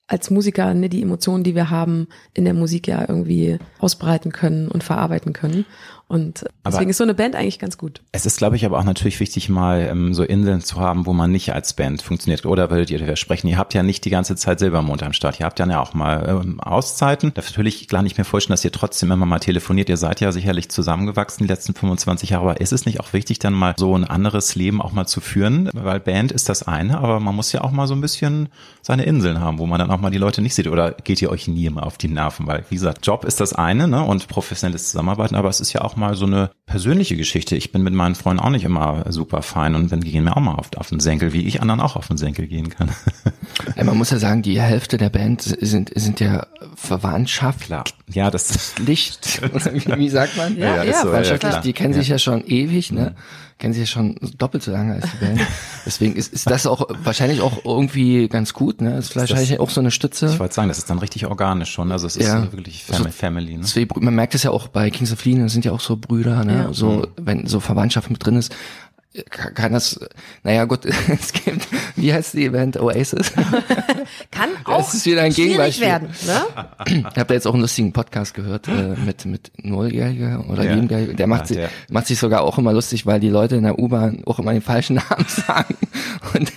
als Musiker ne, die Emotionen, die wir haben, in der Musik ja irgendwie ausbreiten können und verarbeiten können. Und deswegen aber ist so eine Band eigentlich ganz gut. Es ist, glaube ich, aber auch natürlich wichtig, mal ähm, so Inseln zu haben, wo man nicht als Band funktioniert. Oder würdet ihr darüber sprechen? Ihr habt ja nicht die ganze Zeit Silbermond am Start. Ihr habt ja auch mal ähm, Auszeiten. Natürlich klar nicht mehr vorstellen, dass ihr trotzdem immer mal telefoniert. Ihr seid ja sicherlich zusammengewachsen die letzten 25 Jahre. Aber ist es nicht auch wichtig, dann mal so ein anderes Leben auch mal zu führen? Weil Band ist das eine, aber man muss ja auch mal so ein bisschen seine Inseln haben, wo man dann auch mal die Leute nicht sieht. Oder geht ihr euch nie immer auf die Nerven? Weil, wie gesagt, Job ist das eine ne? und professionelles Zusammenarbeiten, aber es ist ja auch auch mal so eine persönliche Geschichte. Ich bin mit meinen Freunden auch nicht immer super fein und die gehen mir auch mal auf, auf den Senkel, wie ich anderen auch auf den Senkel gehen kann. *laughs* Ja, man muss ja sagen, die Hälfte der Band sind, sind ja Verwandtschaft. Klar. Ja, das Licht. *laughs* wie, wie sagt man? Ja, ja, ja, so, ja die kennen sich ja schon ewig, ne? Mhm kennen sie ja schon doppelt so lange als die Band. Deswegen ist, ist das auch wahrscheinlich auch irgendwie ganz gut, ne? Ist vielleicht das, auch so eine Stütze. Ich wollte sagen, das ist dann richtig organisch schon. Also es ist ja. wirklich Family, also, Family ne? Deswegen, man merkt es ja auch bei Kings of Leon, sind ja auch so Brüder, ne? Ja. So, wenn so Verwandtschaft mit drin ist kann das, naja gut, *laughs* es gibt, wie heißt die Event Oasis? *laughs* kann *laughs* auch das ist wieder ein Gegenbeispiel. werden. Ne? Ich habe da jetzt auch einen lustigen Podcast gehört äh, mit mit Nulljähriger oder ja. Siebenjähriger. Der macht, ja, sich, der. macht sich sogar auch immer lustig, weil die Leute in der U-Bahn auch immer den falschen Namen sagen. Und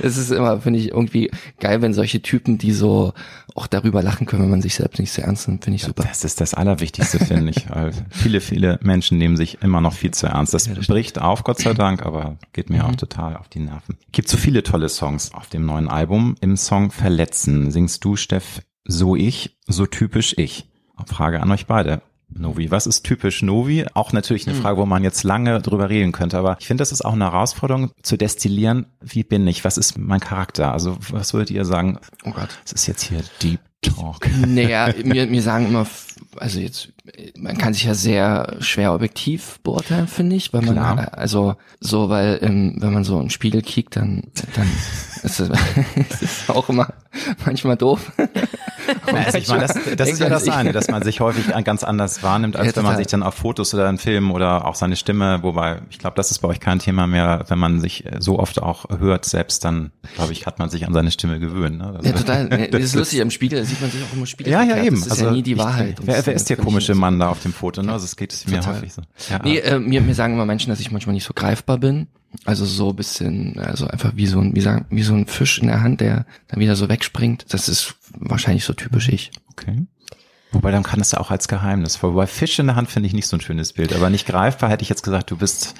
es ist immer, finde ich, irgendwie geil, wenn solche Typen, die so auch darüber lachen können, wenn man sich selbst nicht so ernst nimmt, finde ich super. Das ist das Allerwichtigste, finde ich. *laughs* Viele, viele Menschen nehmen sich immer noch viel zu ernst. Das, ja, das bricht auf, Gott sei Dank, aber geht mir mhm. auch total auf die Nerven. Gibt so viele tolle Songs auf dem neuen Album. Im Song Verletzen singst du, Steff, so ich, so typisch ich. Frage an euch beide. Novi. Was ist typisch Novi? Auch natürlich eine hm. Frage, wo man jetzt lange drüber reden könnte, aber ich finde, das ist auch eine Herausforderung zu destillieren, wie bin ich? Was ist mein Charakter? Also, was würdet ihr sagen? Oh Gott. Das ist jetzt hier Deep Talk. *laughs* Naja, *laughs* mir, mir sagen immer, also jetzt, man kann sich ja sehr schwer objektiv beurteilen, finde ich, weil man, Klar. also, so, weil, ähm, wenn man so in den Spiegel kickt, dann, dann ist *laughs* es, ist auch immer manchmal doof. also ich meine, das, das ist ja das eine, dass man sich häufig ganz anders wahrnimmt, als ja, wenn man sich dann auf Fotos oder in Filmen oder auch seine Stimme, wobei ich glaube, das ist bei euch kein Thema mehr, wenn man sich so oft auch hört selbst, dann glaube ich, hat man sich an seine Stimme gewöhnt. Ne? Also, ja, total. *laughs* Das ist lustig, im Spiegel sieht man sich auch immer Spiegel. Ja, ja, eben. Das ist also, ja nie die Wahrheit. Ich, wer, wer ist der komische Mann da auf dem Foto? Ne? Also es geht mir häufig so. Ja, nee, äh, mir, mir sagen immer Menschen, dass ich manchmal nicht so greifbar bin. Also so bisschen, also einfach wie so ein, wie sagen, wie so ein Fisch in der Hand, der dann wieder so wegspringt. Das ist wahrscheinlich so typisch ich. Okay. Wobei dann kann es ja auch als Geheimnis. Wobei Fisch in der Hand finde ich nicht so ein schönes Bild, aber nicht greifbar hätte ich jetzt gesagt, du bist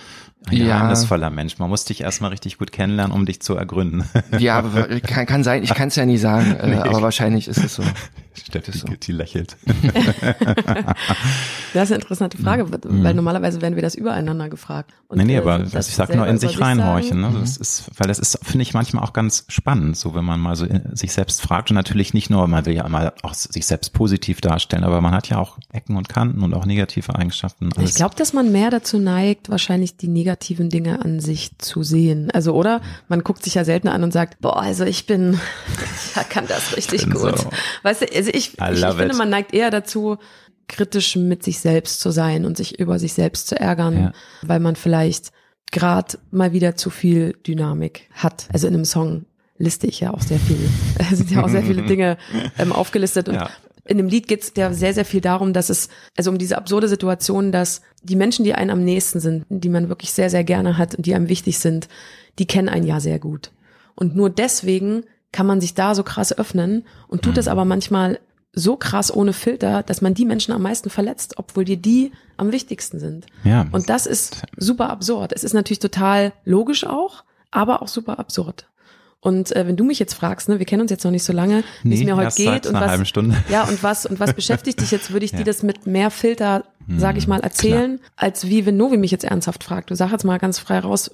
ein ja. geheimnisvoller Mensch. Man muss dich erstmal richtig gut kennenlernen, um dich zu ergründen. *laughs* Ja, aber kann, kann sein, ich kann es ja nie sagen, äh, nee. aber wahrscheinlich ist es so. Steffi, so. die lächelt. *laughs* das ist eine interessante Frage, mhm. weil normalerweise werden wir das übereinander gefragt. Und nee, nee, aber das, ich sag nur in sich reinhorchen. Ne? Das ist, weil das ist, finde ich, manchmal auch ganz spannend, so wenn man mal so sich selbst fragt und natürlich nicht nur, man will ja mal auch sich selbst positiv darstellen, aber man hat ja auch Ecken und Kanten und auch negative Eigenschaften. Alles. Ich glaube, dass man mehr dazu neigt, wahrscheinlich die negativen Dinge an sich zu sehen. Also oder man guckt sich ja selten an und sagt, boah, also ich bin, *laughs* ja, kann das richtig gut. So. Weißt du, also ich, ich, ich finde, man neigt eher dazu, kritisch mit sich selbst zu sein und sich über sich selbst zu ärgern, ja. weil man vielleicht gerade mal wieder zu viel Dynamik hat. Also in einem Song liste ich ja auch sehr viel. *laughs* Sind ja auch sehr viele *laughs* Dinge ähm, aufgelistet und ja. In dem Lied geht es ja sehr, sehr viel darum, dass es, also um diese absurde Situation, dass die Menschen, die einen am nächsten sind, die man wirklich sehr, sehr gerne hat und die einem wichtig sind, die kennen einen ja sehr gut. Und nur deswegen kann man sich da so krass öffnen und tut es mhm. aber manchmal so krass ohne Filter, dass man die Menschen am meisten verletzt, obwohl dir die am wichtigsten sind. Ja. Und das ist super absurd. Es ist natürlich total logisch auch, aber auch super absurd. Und äh, wenn du mich jetzt fragst, ne, wir kennen uns jetzt noch nicht so lange, wie nee, es mir heute geht und was, *laughs* ja und was und was beschäftigt dich jetzt, würde ich ja. dir das mit mehr Filter, sage ich hm, mal, erzählen, Klar. als wie wenn Novi mich jetzt ernsthaft fragt. Du sag jetzt mal ganz frei raus,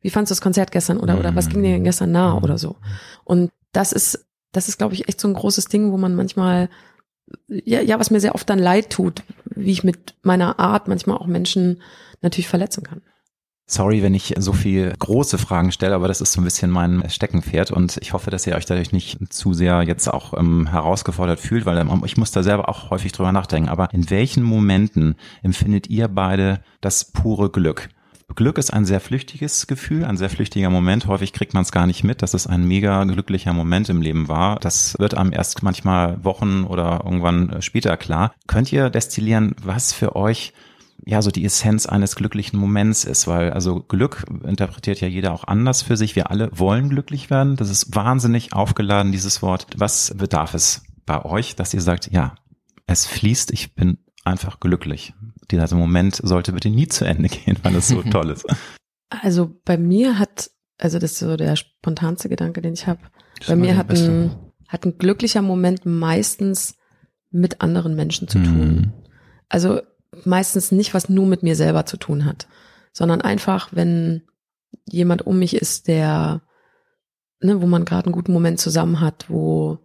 wie fandst du das Konzert gestern oder, oder was ging dir denn gestern nah oder so. Und das ist, das ist, glaube ich, echt so ein großes Ding, wo man manchmal, ja, ja, was mir sehr oft dann leid tut, wie ich mit meiner Art manchmal auch Menschen natürlich verletzen kann. Sorry, wenn ich so viel große Fragen stelle, aber das ist so ein bisschen mein Steckenpferd und ich hoffe, dass ihr euch dadurch nicht zu sehr jetzt auch ähm, herausgefordert fühlt, weil ähm, ich muss da selber auch häufig drüber nachdenken. Aber in welchen Momenten empfindet ihr beide das pure Glück? Glück ist ein sehr flüchtiges Gefühl, ein sehr flüchtiger Moment. Häufig kriegt man es gar nicht mit, dass es ein mega glücklicher Moment im Leben war. Das wird einem erst manchmal Wochen oder irgendwann später klar. Könnt ihr destillieren, was für euch ja so die Essenz eines glücklichen Moments ist, weil also Glück interpretiert ja jeder auch anders für sich. Wir alle wollen glücklich werden. Das ist wahnsinnig aufgeladen, dieses Wort. Was bedarf es bei euch, dass ihr sagt, ja, es fließt, ich bin einfach glücklich. Dieser Moment sollte bitte nie zu Ende *laughs* gehen, weil es so toll ist. Also bei mir hat, also das ist so der spontanste Gedanke, den ich habe. Bei mir hat ein, hat ein glücklicher Moment meistens mit anderen Menschen zu tun. Mhm. Also meistens nicht, was nur mit mir selber zu tun hat, sondern einfach, wenn jemand um mich ist, der, ne, wo man gerade einen guten Moment zusammen hat, wo,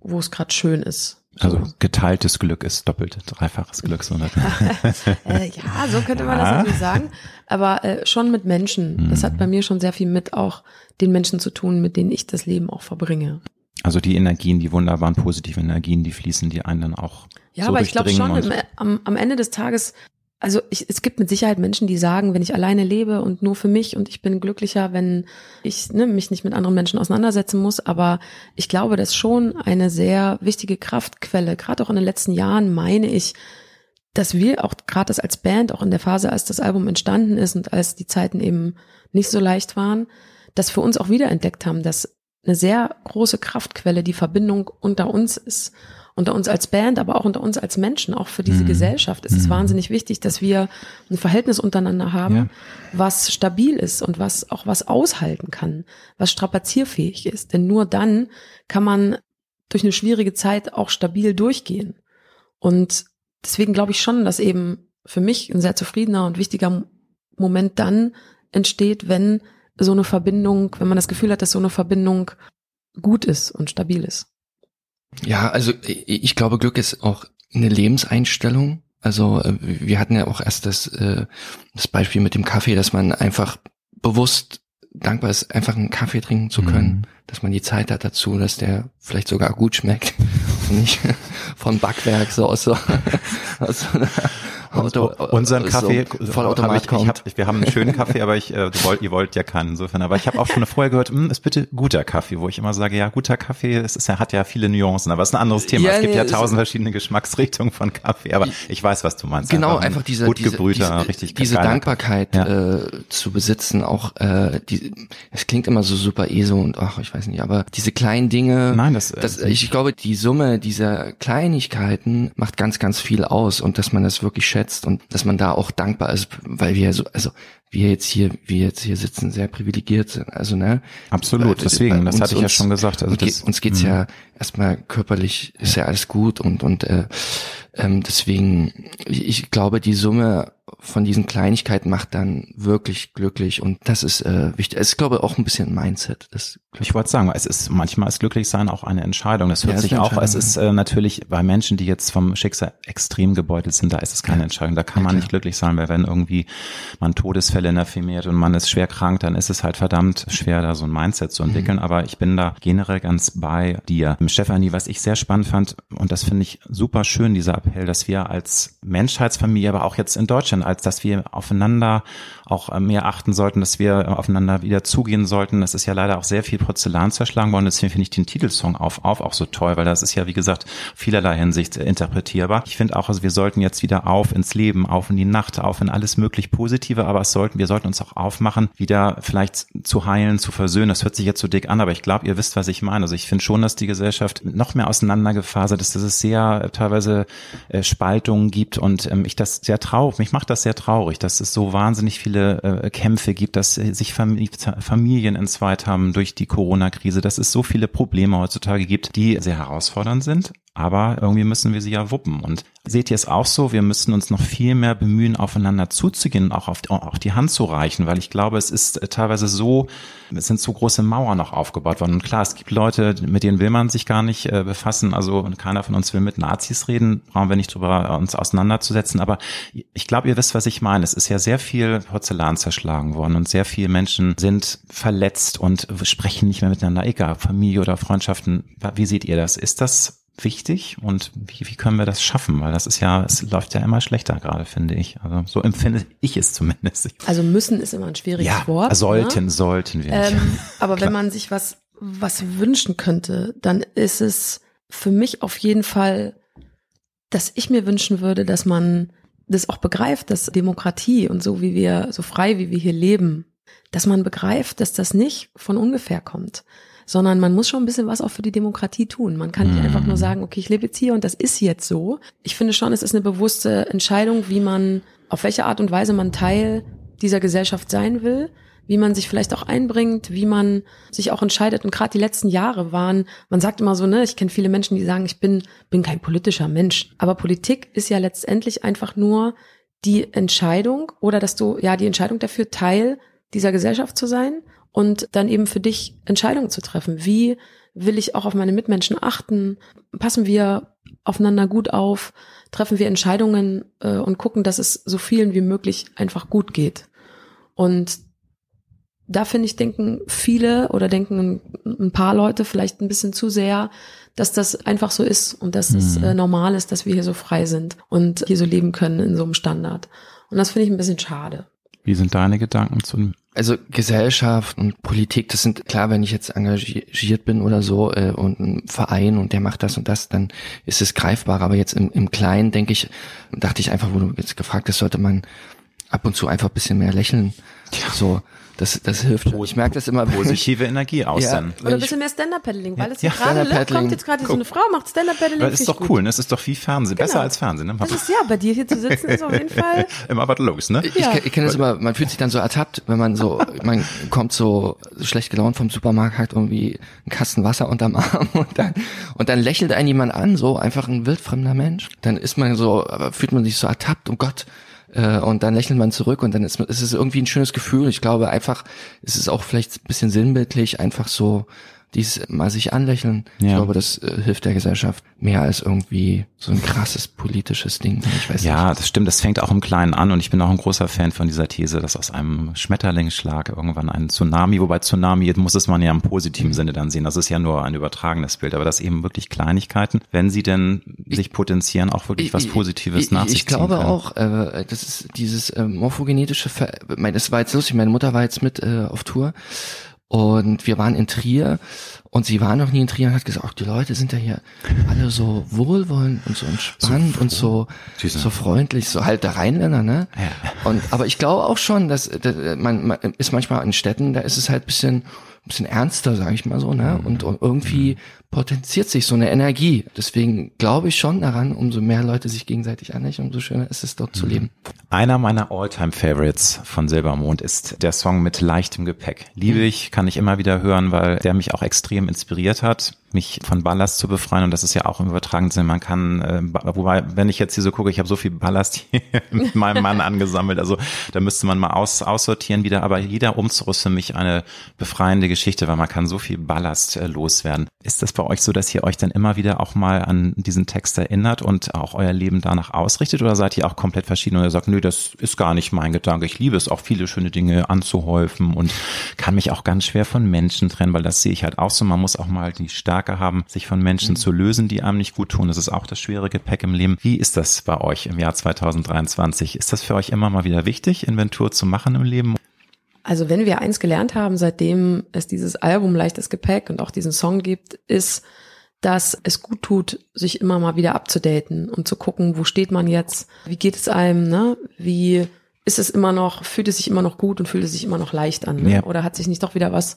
wo es gerade schön ist. Also geteiltes Glück ist doppelt, dreifaches Glück. So *laughs* äh, ja, so könnte man das natürlich sagen. Aber äh, schon mit Menschen. Das hat mhm. bei mir schon sehr viel mit auch den Menschen zu tun, mit denen ich das Leben auch verbringe. Also die Energien, die wunderbaren positiven Energien, die fließen die einen dann auch. Ja, so aber ich glaube schon, am, am Ende des Tages also ich, es gibt mit Sicherheit Menschen, die sagen, wenn ich alleine lebe und nur für mich und ich bin glücklicher, wenn ich ne, mich nicht mit anderen Menschen auseinandersetzen muss. Aber ich glaube, das ist schon eine sehr wichtige Kraftquelle. Gerade auch in den letzten Jahren meine ich, dass wir auch gerade das als Band, auch in der Phase, als das Album entstanden ist und als die Zeiten eben nicht so leicht waren, dass für uns auch wiederentdeckt haben, dass eine sehr große Kraftquelle die Verbindung unter uns ist unter uns als Band, aber auch unter uns als Menschen, auch für diese mhm. Gesellschaft ist es mhm. wahnsinnig wichtig, dass wir ein Verhältnis untereinander haben, ja. was stabil ist und was auch was aushalten kann, was strapazierfähig ist. Denn nur dann kann man durch eine schwierige Zeit auch stabil durchgehen. Und deswegen glaube ich schon, dass eben für mich ein sehr zufriedener und wichtiger Moment dann entsteht, wenn so eine Verbindung, wenn man das Gefühl hat, dass so eine Verbindung gut ist und stabil ist. Ja, also ich glaube, Glück ist auch eine Lebenseinstellung. Also äh, wir hatten ja auch erst das, äh, das Beispiel mit dem Kaffee, dass man einfach bewusst dankbar ist, einfach einen Kaffee trinken zu können, mhm. dass man die Zeit hat dazu, dass der vielleicht sogar gut schmeckt *laughs* und nicht *laughs* von Backwerk so aus so, *laughs* aus so Auto, unseren Kaffee so vollautomat ich. Ich hab, wir haben einen schönen Kaffee, aber ich, äh, wollt, ihr wollt ja keinen insofern. Aber ich habe auch schon vorher gehört, hm, ist bitte guter Kaffee, wo ich immer sage, ja, guter Kaffee, es ist, er hat ja viele Nuancen, aber es ist ein anderes Thema. Ja, es gibt nee, ja tausend verschiedene Geschmacksrichtungen von Kaffee, aber ich weiß, was du meinst. Genau, einfach, einfach diese, gut gebrühter, diese, richtig diese Dankbarkeit ja. äh, zu besitzen, auch äh, die, es klingt immer so super ESO und ach, ich weiß nicht, aber diese kleinen Dinge, Nein, das, das ich glaube, die Summe dieser Kleinigkeiten macht ganz, ganz viel aus und dass man das wirklich schätzt vernetzt und dass man da auch dankbar ist, weil wir so, also wir jetzt hier, wir jetzt hier sitzen, sehr privilegiert sind. Also ne. Absolut. Deswegen, das hatte ich ja schon gesagt. Also das, uns geht's mh. ja erstmal körperlich ist ja alles gut und und äh, ähm, deswegen, ich, ich glaube, die Summe von diesen Kleinigkeiten macht dann wirklich glücklich und das ist äh, wichtig. Es ist, glaube ich, auch ein bisschen Mindset. Das ich wollte sagen, es ist manchmal ist glücklich sein auch eine Entscheidung. Das hört ja, sich auch, es ist äh, natürlich bei Menschen, die jetzt vom Schicksal extrem gebeutelt sind, da ist es keine. Entscheidung. Da kann man ja, nicht glücklich sein, weil wenn irgendwie man Todesfälle in der Familie hat und man ist schwer krank, dann ist es halt verdammt schwer, da so ein Mindset zu entwickeln. Mhm. Aber ich bin da generell ganz bei dir. Stefanie, was ich sehr spannend fand, und das finde ich super schön, dieser Appell, dass wir als Menschheitsfamilie, aber auch jetzt in Deutschland, als dass wir aufeinander auch äh, mehr achten sollten, dass wir aufeinander wieder zugehen sollten. Es ist ja leider auch sehr viel Porzellan zerschlagen worden. Deswegen finde ich den Titelsong auf, auf auch so toll, weil das ist ja, wie gesagt, vielerlei Hinsicht interpretierbar. Ich finde auch, also wir sollten jetzt wieder auf ins Leben, auf in die Nacht, auf in alles möglich Positive, aber es sollten, wir sollten uns auch aufmachen, wieder vielleicht zu heilen, zu versöhnen. Das hört sich jetzt so dick an, aber ich glaube, ihr wisst, was ich meine. Also ich finde schon, dass die Gesellschaft noch mehr auseinandergefasert ist, dass es sehr äh, teilweise äh, Spaltungen gibt und ähm, ich das sehr traurig, mich macht das sehr traurig, dass es so wahnsinnig viele äh, Kämpfe gibt, dass sich Familien entzweit haben durch die Corona-Krise, dass es so viele Probleme heutzutage gibt, die sehr herausfordernd sind aber irgendwie müssen wir sie ja wuppen. Und seht ihr es auch so? Wir müssen uns noch viel mehr bemühen, aufeinander zuzugehen, auch auf auch die Hand zu reichen, weil ich glaube, es ist äh, teilweise so, es sind so große Mauern noch aufgebaut worden. Und klar, es gibt Leute, mit denen will man sich gar nicht äh, befassen. Also keiner von uns will mit Nazis reden, brauchen wir nicht drüber uns auseinanderzusetzen. Aber ich glaube, ihr wisst, was ich meine. Es ist ja sehr viel Porzellan zerschlagen worden und sehr viele Menschen sind verletzt und sprechen nicht mehr miteinander, egal, Familie oder Freundschaften. Wie seht ihr das? Ist das wichtig und wie, wie können wir das schaffen? Weil das ist ja, es läuft ja immer schlechter gerade, finde ich. Also so empfinde *laughs* ich es zumindest. Also müssen ist immer ein schwieriges ja, Wort. Sollten, ne? sollten wir. Nicht. Ähm, *laughs* aber wenn man sich was, was wünschen könnte, dann ist es für mich auf jeden Fall, dass ich mir wünschen würde, dass man das auch begreift, dass Demokratie und so wie wir, so frei wie wir hier leben, dass man begreift, dass das nicht von ungefähr kommt sondern man muss schon ein bisschen was auch für die Demokratie tun. Man kann nicht einfach nur mhm. sagen, okay, ich lebe jetzt hier und das ist jetzt so. Ich finde schon, es ist eine bewusste Entscheidung, wie man, auf welche Art und Weise man Teil dieser Gesellschaft sein will wie man sich vielleicht auch einbringt, wie man sich auch entscheidet. Und gerade die letzten Jahre waren, man sagt immer so, ne, ich kenne viele Menschen, die sagen, ich bin, bin kein politischer Mensch. Aber Politik ist ja letztendlich einfach nur die Entscheidung oder dass du, ja, die Entscheidung dafür, Teil dieser Gesellschaft zu sein und dann eben für dich Entscheidungen zu treffen. Wie will ich auch auf meine Mitmenschen achten? Passen wir aufeinander gut auf? Treffen wir Entscheidungen äh, und gucken, dass es so vielen wie möglich einfach gut geht? Und da finde ich, denken viele oder denken ein paar Leute vielleicht ein bisschen zu sehr, dass das einfach so ist und dass mhm. es äh, normal ist, dass wir hier so frei sind und hier so leben können in so einem Standard. Und das finde ich ein bisschen schade. Wie sind deine Gedanken zu also Gesellschaft und Politik, das sind klar, wenn ich jetzt engagiert bin oder so äh, und ein Verein und der macht das und das, dann ist es greifbar. Aber jetzt im, im Kleinen denke ich, dachte ich einfach, wo du jetzt gefragt hast, sollte man ab und zu einfach ein bisschen mehr lächeln. Ja. So, das, das hilft. Ich merke das immer. Positive Energie aussenden. Ja, Oder ein bisschen mehr Stand-Up-Paddling, weil es ja, gerade ne, kommt jetzt gerade so eine Frau, macht Stand-Up-Paddling. Das ist doch cool, ne? Das ist doch wie Fernsehen, genau. besser als Fernsehen. Ne? Das ist ja, bei dir hier zu sitzen ist auf jeden *laughs* Fall. Immer was los, ne? Ich, ja. ich, ich kenne das immer, man fühlt sich dann so ertappt, wenn man so, man kommt so schlecht gelaunt vom Supermarkt, hat irgendwie einen Kasten Wasser unterm Arm und dann, und dann lächelt einen jemand an, so einfach ein wildfremder Mensch. Dann ist man so, fühlt man sich so ertappt, oh Gott, äh, und dann lächelt man zurück und dann ist, ist es irgendwie ein schönes Gefühl. Ich glaube einfach, es ist auch vielleicht ein bisschen sinnbildlich, einfach so dieses mal sich anlächeln. Ja. Ich glaube, das äh, hilft der Gesellschaft mehr als irgendwie so ein krasses politisches Ding. Ich weiß ja, nicht. das stimmt. Das fängt auch im Kleinen an und ich bin auch ein großer Fan von dieser These, dass aus einem Schmetterlingsschlag irgendwann ein Tsunami, wobei Tsunami muss es man ja im positiven Sinne dann sehen. Das ist ja nur ein übertragenes Bild, aber das eben wirklich Kleinigkeiten, wenn sie denn sich potenzieren, auch wirklich was Positives ich, nach sich Ich glaube können. auch, äh, das ist dieses äh, morphogenetische, Ver mein, das war jetzt lustig, meine Mutter war jetzt mit äh, auf Tour und wir waren in Trier und sie war noch nie in Trier und hat gesagt, ach, die Leute sind ja hier alle so wohlwollend und so entspannt so und so, so freundlich, so halt der Rheinländer, ne? Ja. Und, aber ich glaube auch schon, dass, dass man, man ist manchmal in Städten, da ist es halt bisschen bisschen ernster, sage ich mal so, ne? Und, und irgendwie potenziert sich so eine Energie. Deswegen glaube ich schon daran, umso mehr Leute sich gegenseitig anlächeln, umso schöner ist es dort zu leben. Einer meiner Alltime favorites von Silbermond ist der Song mit leichtem Gepäck. Liebe ich, kann ich immer wieder hören, weil der mich auch extrem inspiriert hat mich von Ballast zu befreien und das ist ja auch im übertragenen Sinn. Man kann, äh, wobei, wenn ich jetzt hier so gucke, ich habe so viel Ballast *laughs* hier mit meinem Mann angesammelt, also da müsste man mal aus, aussortieren wieder, aber jeder Umzug ist für mich eine befreiende Geschichte, weil man kann so viel Ballast äh, loswerden. Ist das bei euch so, dass ihr euch dann immer wieder auch mal an diesen Text erinnert und auch euer Leben danach ausrichtet oder seid ihr auch komplett verschieden und ihr sagt, nö, das ist gar nicht mein Gedanke. Ich liebe es auch viele schöne Dinge anzuhäufen und kann mich auch ganz schwer von Menschen trennen, weil das sehe ich halt auch so. Man muss auch mal die Stärke haben, sich von Menschen mhm. zu lösen, die einem nicht gut tun. Das ist auch das schwere Gepäck im Leben. Wie ist das bei euch im Jahr 2023? Ist das für euch immer mal wieder wichtig, Inventur zu machen im Leben? Also wenn wir eins gelernt haben, seitdem es dieses Album Leichtes Gepäck und auch diesen Song gibt, ist, dass es gut tut, sich immer mal wieder abzudaten und zu gucken, wo steht man jetzt, wie geht es einem, ne? Wie ist es immer noch, fühlt es sich immer noch gut und fühlt es sich immer noch leicht an, ne? Ja. Oder hat sich nicht doch wieder was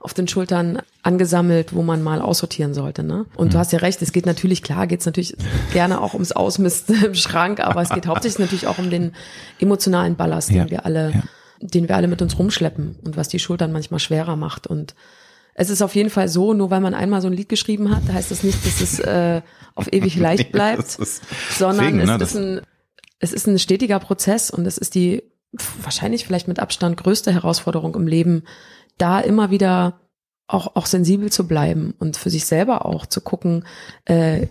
auf den Schultern angesammelt, wo man mal aussortieren sollte. Ne? Und mhm. du hast ja recht, es geht natürlich, klar, geht es natürlich gerne auch ums Ausmisten im Schrank, aber es geht *laughs* hauptsächlich natürlich auch um den emotionalen Ballast, ja. den wir alle, ja. Den wir alle mit uns rumschleppen und was die Schultern manchmal schwerer macht. Und es ist auf jeden Fall so, nur weil man einmal so ein Lied geschrieben hat, heißt das nicht, dass es äh, auf ewig *laughs* leicht bleibt, sondern Deswegen, ne, es, ist ein, es ist ein stetiger Prozess und es ist die wahrscheinlich vielleicht mit Abstand größte Herausforderung im Leben, da immer wieder auch, auch sensibel zu bleiben und für sich selber auch zu gucken, äh,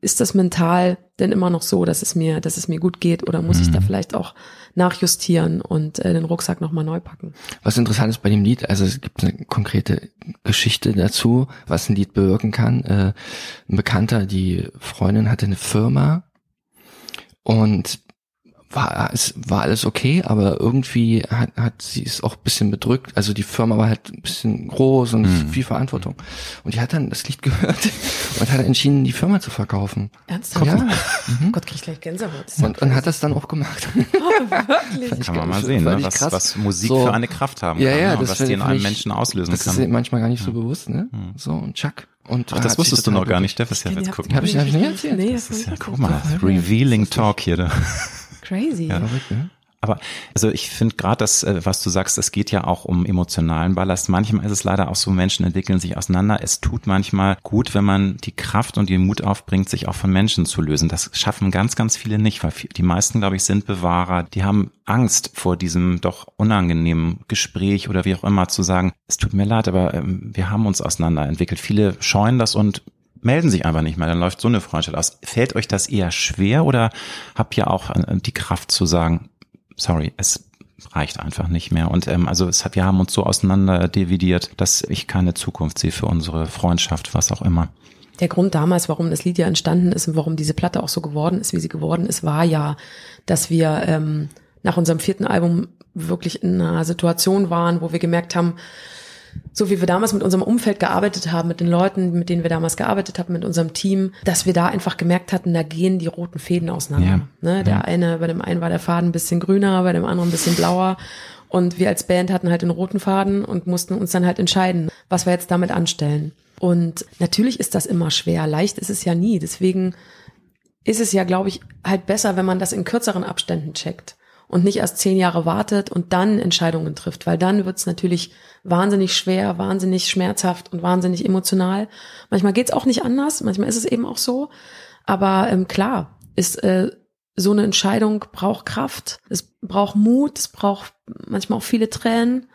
ist das mental denn immer noch so, dass es mir, dass es mir gut geht oder muss mhm. ich da mhm. vielleicht auch nachjustieren und äh, den Rucksack nochmal neu packen? Was interessant ist bei dem Lied, also es gibt eine konkrete Geschichte dazu, was ein Lied bewirken kann. Äh, ein Bekannter, die Freundin hatte eine Firma und war es war alles okay, aber irgendwie hat, hat sie es auch ein bisschen bedrückt. Also die Firma war halt ein bisschen groß und mhm. viel Verantwortung. Und die hat dann das Lied gehört *laughs* und hat entschieden, die Firma zu verkaufen. Ernsthaft? Ja. Mhm. Gott, krieg ich gleich Gänsehaut. Und, und hat das dann auch gemacht. *laughs* Oh, wirklich? Kann man mal sehen, ne? was, was Musik so, für eine Kraft haben ja, kann ja, ne? und was die in einem Menschen auslösen das kann. Das ist manchmal gar nicht so bewusst, ne? Mhm. So, und Chuck. Und Ach, das wusstest du noch gar nicht, Steff, ist ja jetzt gucken. Hab ich, hab ich nicht erzählt? Nee, das ist ja, guck mal, revealing Talk hier. Da. Crazy. Ja, ne? Aber also ich finde gerade das, äh, was du sagst, es geht ja auch um emotionalen Ballast. Manchmal ist es leider auch so, Menschen entwickeln sich auseinander. Es tut manchmal gut, wenn man die Kraft und den Mut aufbringt, sich auch von Menschen zu lösen. Das schaffen ganz, ganz viele nicht, weil die meisten, glaube ich, sind Bewahrer. Die haben Angst vor diesem doch unangenehmen Gespräch oder wie auch immer zu sagen, es tut mir leid, aber ähm, wir haben uns auseinanderentwickelt. Viele scheuen das und melden sich einfach nicht mehr, dann läuft so eine Freundschaft aus. Fällt euch das eher schwer oder habt ihr auch äh, die Kraft zu sagen, sorry, es reicht einfach nicht mehr. Und ähm, also es hat, wir haben uns so auseinander dividiert, dass ich keine Zukunft sehe für unsere Freundschaft, was auch immer. Der Grund damals, warum das Lied ja entstanden ist und warum diese Platte auch so geworden ist, wie sie geworden ist, war ja, dass wir ähm, nach unserem vierten Album wirklich in einer Situation waren, wo wir gemerkt haben, so wie wir damals mit unserem Umfeld gearbeitet haben, mit den Leuten, mit denen wir damals gearbeitet haben, mit unserem Team, dass wir da einfach gemerkt hatten, da gehen die roten Fäden auseinander. Ja. Ne? Der ja. eine, bei dem einen war der Faden ein bisschen grüner, bei dem anderen ein bisschen blauer. Und wir als Band hatten halt den roten Faden und mussten uns dann halt entscheiden, was wir jetzt damit anstellen. Und natürlich ist das immer schwer. Leicht ist es ja nie. Deswegen ist es ja, glaube ich, halt besser, wenn man das in kürzeren Abständen checkt und nicht erst zehn Jahre wartet und dann Entscheidungen trifft, weil dann wird es natürlich wahnsinnig schwer, wahnsinnig schmerzhaft und wahnsinnig emotional. Manchmal geht's auch nicht anders, manchmal ist es eben auch so. Aber ähm, klar, ist äh, so eine Entscheidung braucht Kraft, es braucht Mut, es braucht manchmal auch viele Tränen.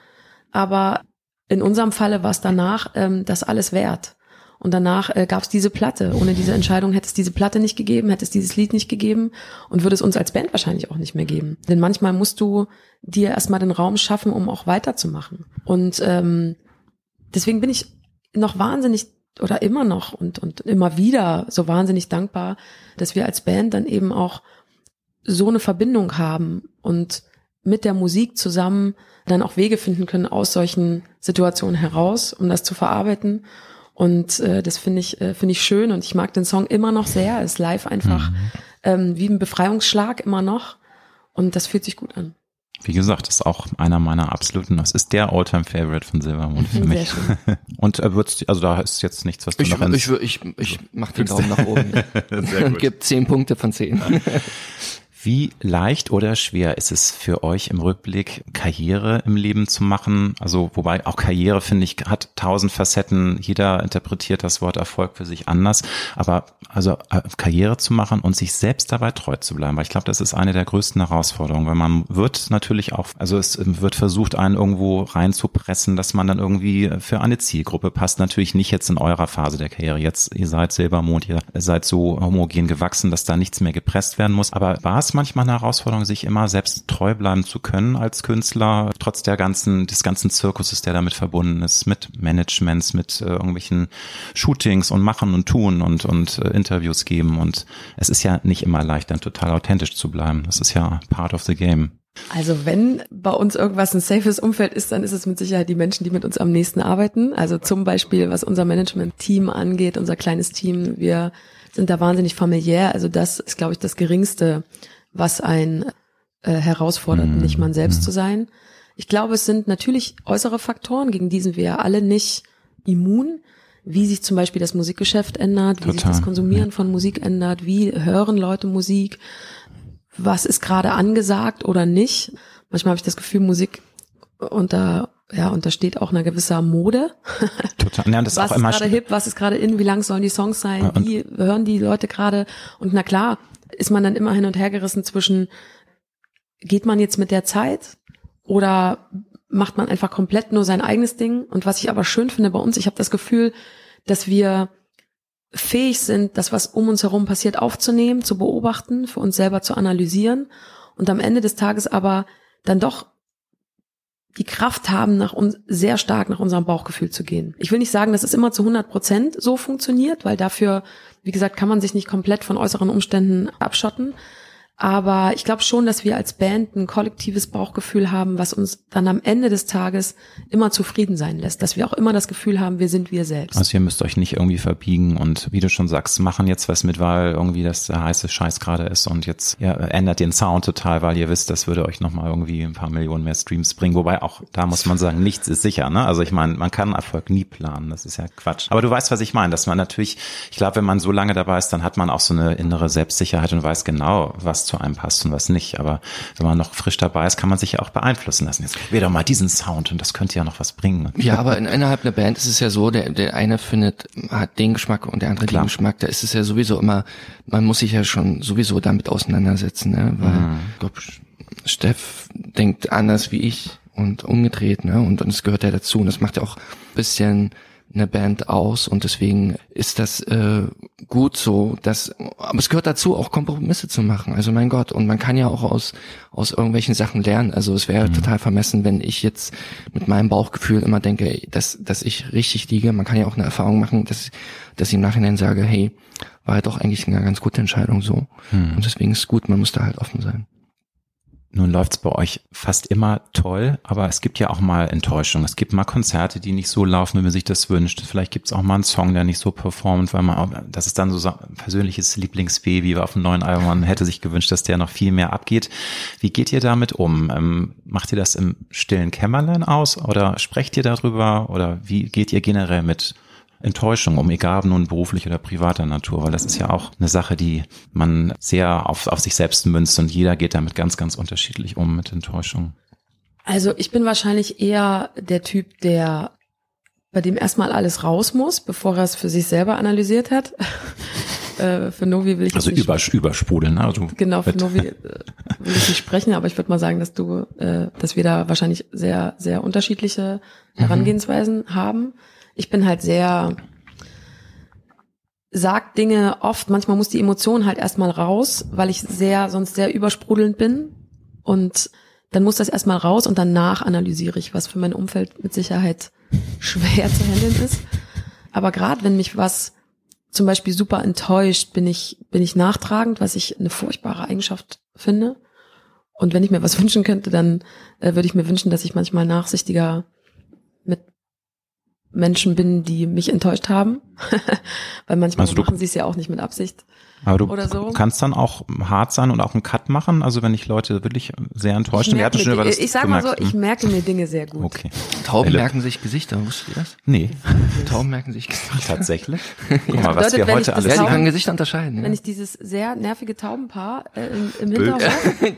Aber in unserem Falle war es danach ähm, das alles wert. Und danach äh, gab es diese Platte. Ohne diese Entscheidung hätte es diese Platte nicht gegeben, hätte es dieses Lied nicht gegeben und würde es uns als Band wahrscheinlich auch nicht mehr geben. Denn manchmal musst du dir erstmal den Raum schaffen, um auch weiterzumachen. Und ähm, deswegen bin ich noch wahnsinnig oder immer noch und, und immer wieder so wahnsinnig dankbar, dass wir als Band dann eben auch so eine Verbindung haben und mit der Musik zusammen dann auch Wege finden können aus solchen Situationen heraus, um das zu verarbeiten und äh, das finde ich, äh, finde ich schön und ich mag den Song immer noch sehr. Ist live einfach mhm. ähm, wie ein Befreiungsschlag immer noch. Und das fühlt sich gut an. Wie gesagt, ist auch einer meiner absoluten, das ist der Alltime favorite von Silbermond für *laughs* mich. *laughs* Und er wird, also da ist jetzt nichts, was du ich, noch Ich, ich, ich, ich mach den *laughs* Daumen nach oben. und gebe zehn Punkte von zehn. Wie leicht oder schwer ist es für euch im Rückblick, Karriere im Leben zu machen? Also, wobei auch Karriere, finde ich, hat tausend Facetten. Jeder interpretiert das Wort Erfolg für sich anders. Aber also äh, Karriere zu machen und sich selbst dabei treu zu bleiben, weil ich glaube, das ist eine der größten Herausforderungen, weil man wird natürlich auch, also es wird versucht, einen irgendwo reinzupressen, dass man dann irgendwie für eine Zielgruppe passt. Natürlich nicht jetzt in eurer Phase der Karriere. Jetzt, ihr seid Silbermond, ihr seid so homogen gewachsen, dass da nichts mehr gepresst werden muss. Aber war es manchmal eine Herausforderung, sich immer selbst treu bleiben zu können als Künstler, trotz der ganzen, des ganzen Zirkuses, der damit verbunden ist, mit Managements, mit äh, irgendwelchen Shootings und Machen und Tun und, und äh, Interviews geben. Und es ist ja nicht immer leicht, dann total authentisch zu bleiben. Das ist ja part of the game. Also wenn bei uns irgendwas ein safes Umfeld ist, dann ist es mit Sicherheit die Menschen, die mit uns am nächsten arbeiten. Also zum Beispiel, was unser Management-Team angeht, unser kleines Team, wir sind da wahnsinnig familiär. Also das ist, glaube ich, das Geringste, was ein äh, herausfordert, mhm. nicht man selbst mhm. zu sein. Ich glaube, es sind natürlich äußere Faktoren, gegen die sind wir alle nicht immun. Wie sich zum Beispiel das Musikgeschäft ändert, wie Total. sich das Konsumieren von Musik ändert, wie hören Leute Musik, was ist gerade angesagt oder nicht. Manchmal habe ich das Gefühl, Musik unter ja, untersteht auch einer gewisser Mode. *laughs* Total. Ja, das was ist auch immer gerade hip, was ist gerade in, wie lang sollen die Songs sein, wie hören die Leute gerade? Und na klar, ist man dann immer hin und her gerissen zwischen, geht man jetzt mit der Zeit oder macht man einfach komplett nur sein eigenes Ding? Und was ich aber schön finde bei uns, ich habe das Gefühl, dass wir fähig sind, das, was um uns herum passiert, aufzunehmen, zu beobachten, für uns selber zu analysieren und am Ende des Tages aber dann doch die Kraft haben, nach uns sehr stark nach unserem Bauchgefühl zu gehen. Ich will nicht sagen, dass es immer zu 100 Prozent so funktioniert, weil dafür, wie gesagt, kann man sich nicht komplett von äußeren Umständen abschotten. Aber ich glaube schon, dass wir als Band ein kollektives Bauchgefühl haben, was uns dann am Ende des Tages immer zufrieden sein lässt. Dass wir auch immer das Gefühl haben, wir sind wir selbst. Also ihr müsst euch nicht irgendwie verbiegen und wie du schon sagst, machen jetzt was mit, weil irgendwie das der heiße Scheiß gerade ist und jetzt ja, ändert den Sound total, weil ihr wisst, das würde euch nochmal irgendwie ein paar Millionen mehr Streams bringen. Wobei auch da muss man sagen, nichts ist sicher. Ne? Also ich meine, man kann Erfolg nie planen. Das ist ja Quatsch. Aber du weißt, was ich meine, dass man natürlich, ich glaube, wenn man so lange dabei ist, dann hat man auch so eine innere Selbstsicherheit und weiß genau, was zu einem passt und was nicht. Aber wenn man noch frisch dabei ist, kann man sich ja auch beeinflussen lassen. Jetzt doch mal diesen Sound und das könnte ja noch was bringen. Ja, aber in, innerhalb einer Band ist es ja so, der, der eine findet, hat den Geschmack und der andere Klar. den Geschmack. Da ist es ja sowieso immer, man muss sich ja schon sowieso damit auseinandersetzen, ne? weil mhm. ich glaube, Steff denkt anders wie ich und umgedreht, ne? Und, und das gehört ja dazu. Und das macht ja auch bisschen eine Band aus und deswegen ist das äh, gut so, dass aber es gehört dazu auch Kompromisse zu machen. Also mein Gott und man kann ja auch aus aus irgendwelchen Sachen lernen. Also es wäre mhm. total vermessen, wenn ich jetzt mit meinem Bauchgefühl immer denke, dass dass ich richtig liege. Man kann ja auch eine Erfahrung machen, dass dass ich im Nachhinein sage, hey, war ja doch eigentlich eine ganz gute Entscheidung so. Mhm. Und deswegen ist es gut, man muss da halt offen sein. Nun läuft's bei euch fast immer toll, aber es gibt ja auch mal Enttäuschungen. Es gibt mal Konzerte, die nicht so laufen, wie man sich das wünscht. Vielleicht gibt's auch mal einen Song, der nicht so performt, weil man auch, das ist dann so ein persönliches Lieblingsbaby auf dem neuen Album. Man hätte sich gewünscht, dass der noch viel mehr abgeht. Wie geht ihr damit um? Ähm, macht ihr das im stillen Kämmerlein aus oder sprecht ihr darüber oder wie geht ihr generell mit Enttäuschung um, egal nun beruflich oder privater Natur, weil das ist ja auch eine Sache, die man sehr auf, auf sich selbst münzt und jeder geht damit ganz, ganz unterschiedlich um mit Enttäuschung. Also ich bin wahrscheinlich eher der Typ, der bei dem erstmal alles raus muss, bevor er es für sich selber analysiert hat. *laughs* äh, für Novi will ich also über, übersprudeln. Ne? Also genau für Novi äh, will ich nicht sprechen, aber ich würde mal sagen, dass du, äh, dass wir da wahrscheinlich sehr, sehr unterschiedliche mhm. Herangehensweisen mhm. haben ich bin halt sehr, sag Dinge oft, manchmal muss die Emotion halt erstmal raus, weil ich sehr, sonst sehr übersprudelnd bin. Und dann muss das erstmal raus und danach analysiere ich, was für mein Umfeld mit Sicherheit *laughs* schwer zu handeln ist. Aber gerade wenn mich was zum Beispiel super enttäuscht, bin ich, bin ich nachtragend, was ich eine furchtbare Eigenschaft finde. Und wenn ich mir was *laughs* wünschen könnte, dann äh, würde ich mir wünschen, dass ich manchmal nachsichtiger Menschen bin, die mich enttäuscht haben. *laughs* Weil manchmal also machen sie es ja auch nicht mit Absicht. Aber du oder so. kannst dann auch hart sein und auch einen Cut machen. Also wenn ich Leute wirklich sehr enttäuschen, wir hatten schon über das Ich sag mal so, ich merke mir Dinge sehr gut. Okay. Tauben Philipp. merken sich Gesichter, wusstet ihr das? Nee. *laughs* Tauben merken sich Gesichter. Tatsächlich? *laughs* Guck mal, was wir heute alles Ja, die können Gesichter unterscheiden. Wenn ja. ich dieses sehr nervige Taubenpaar äh, im, im Hinterhof,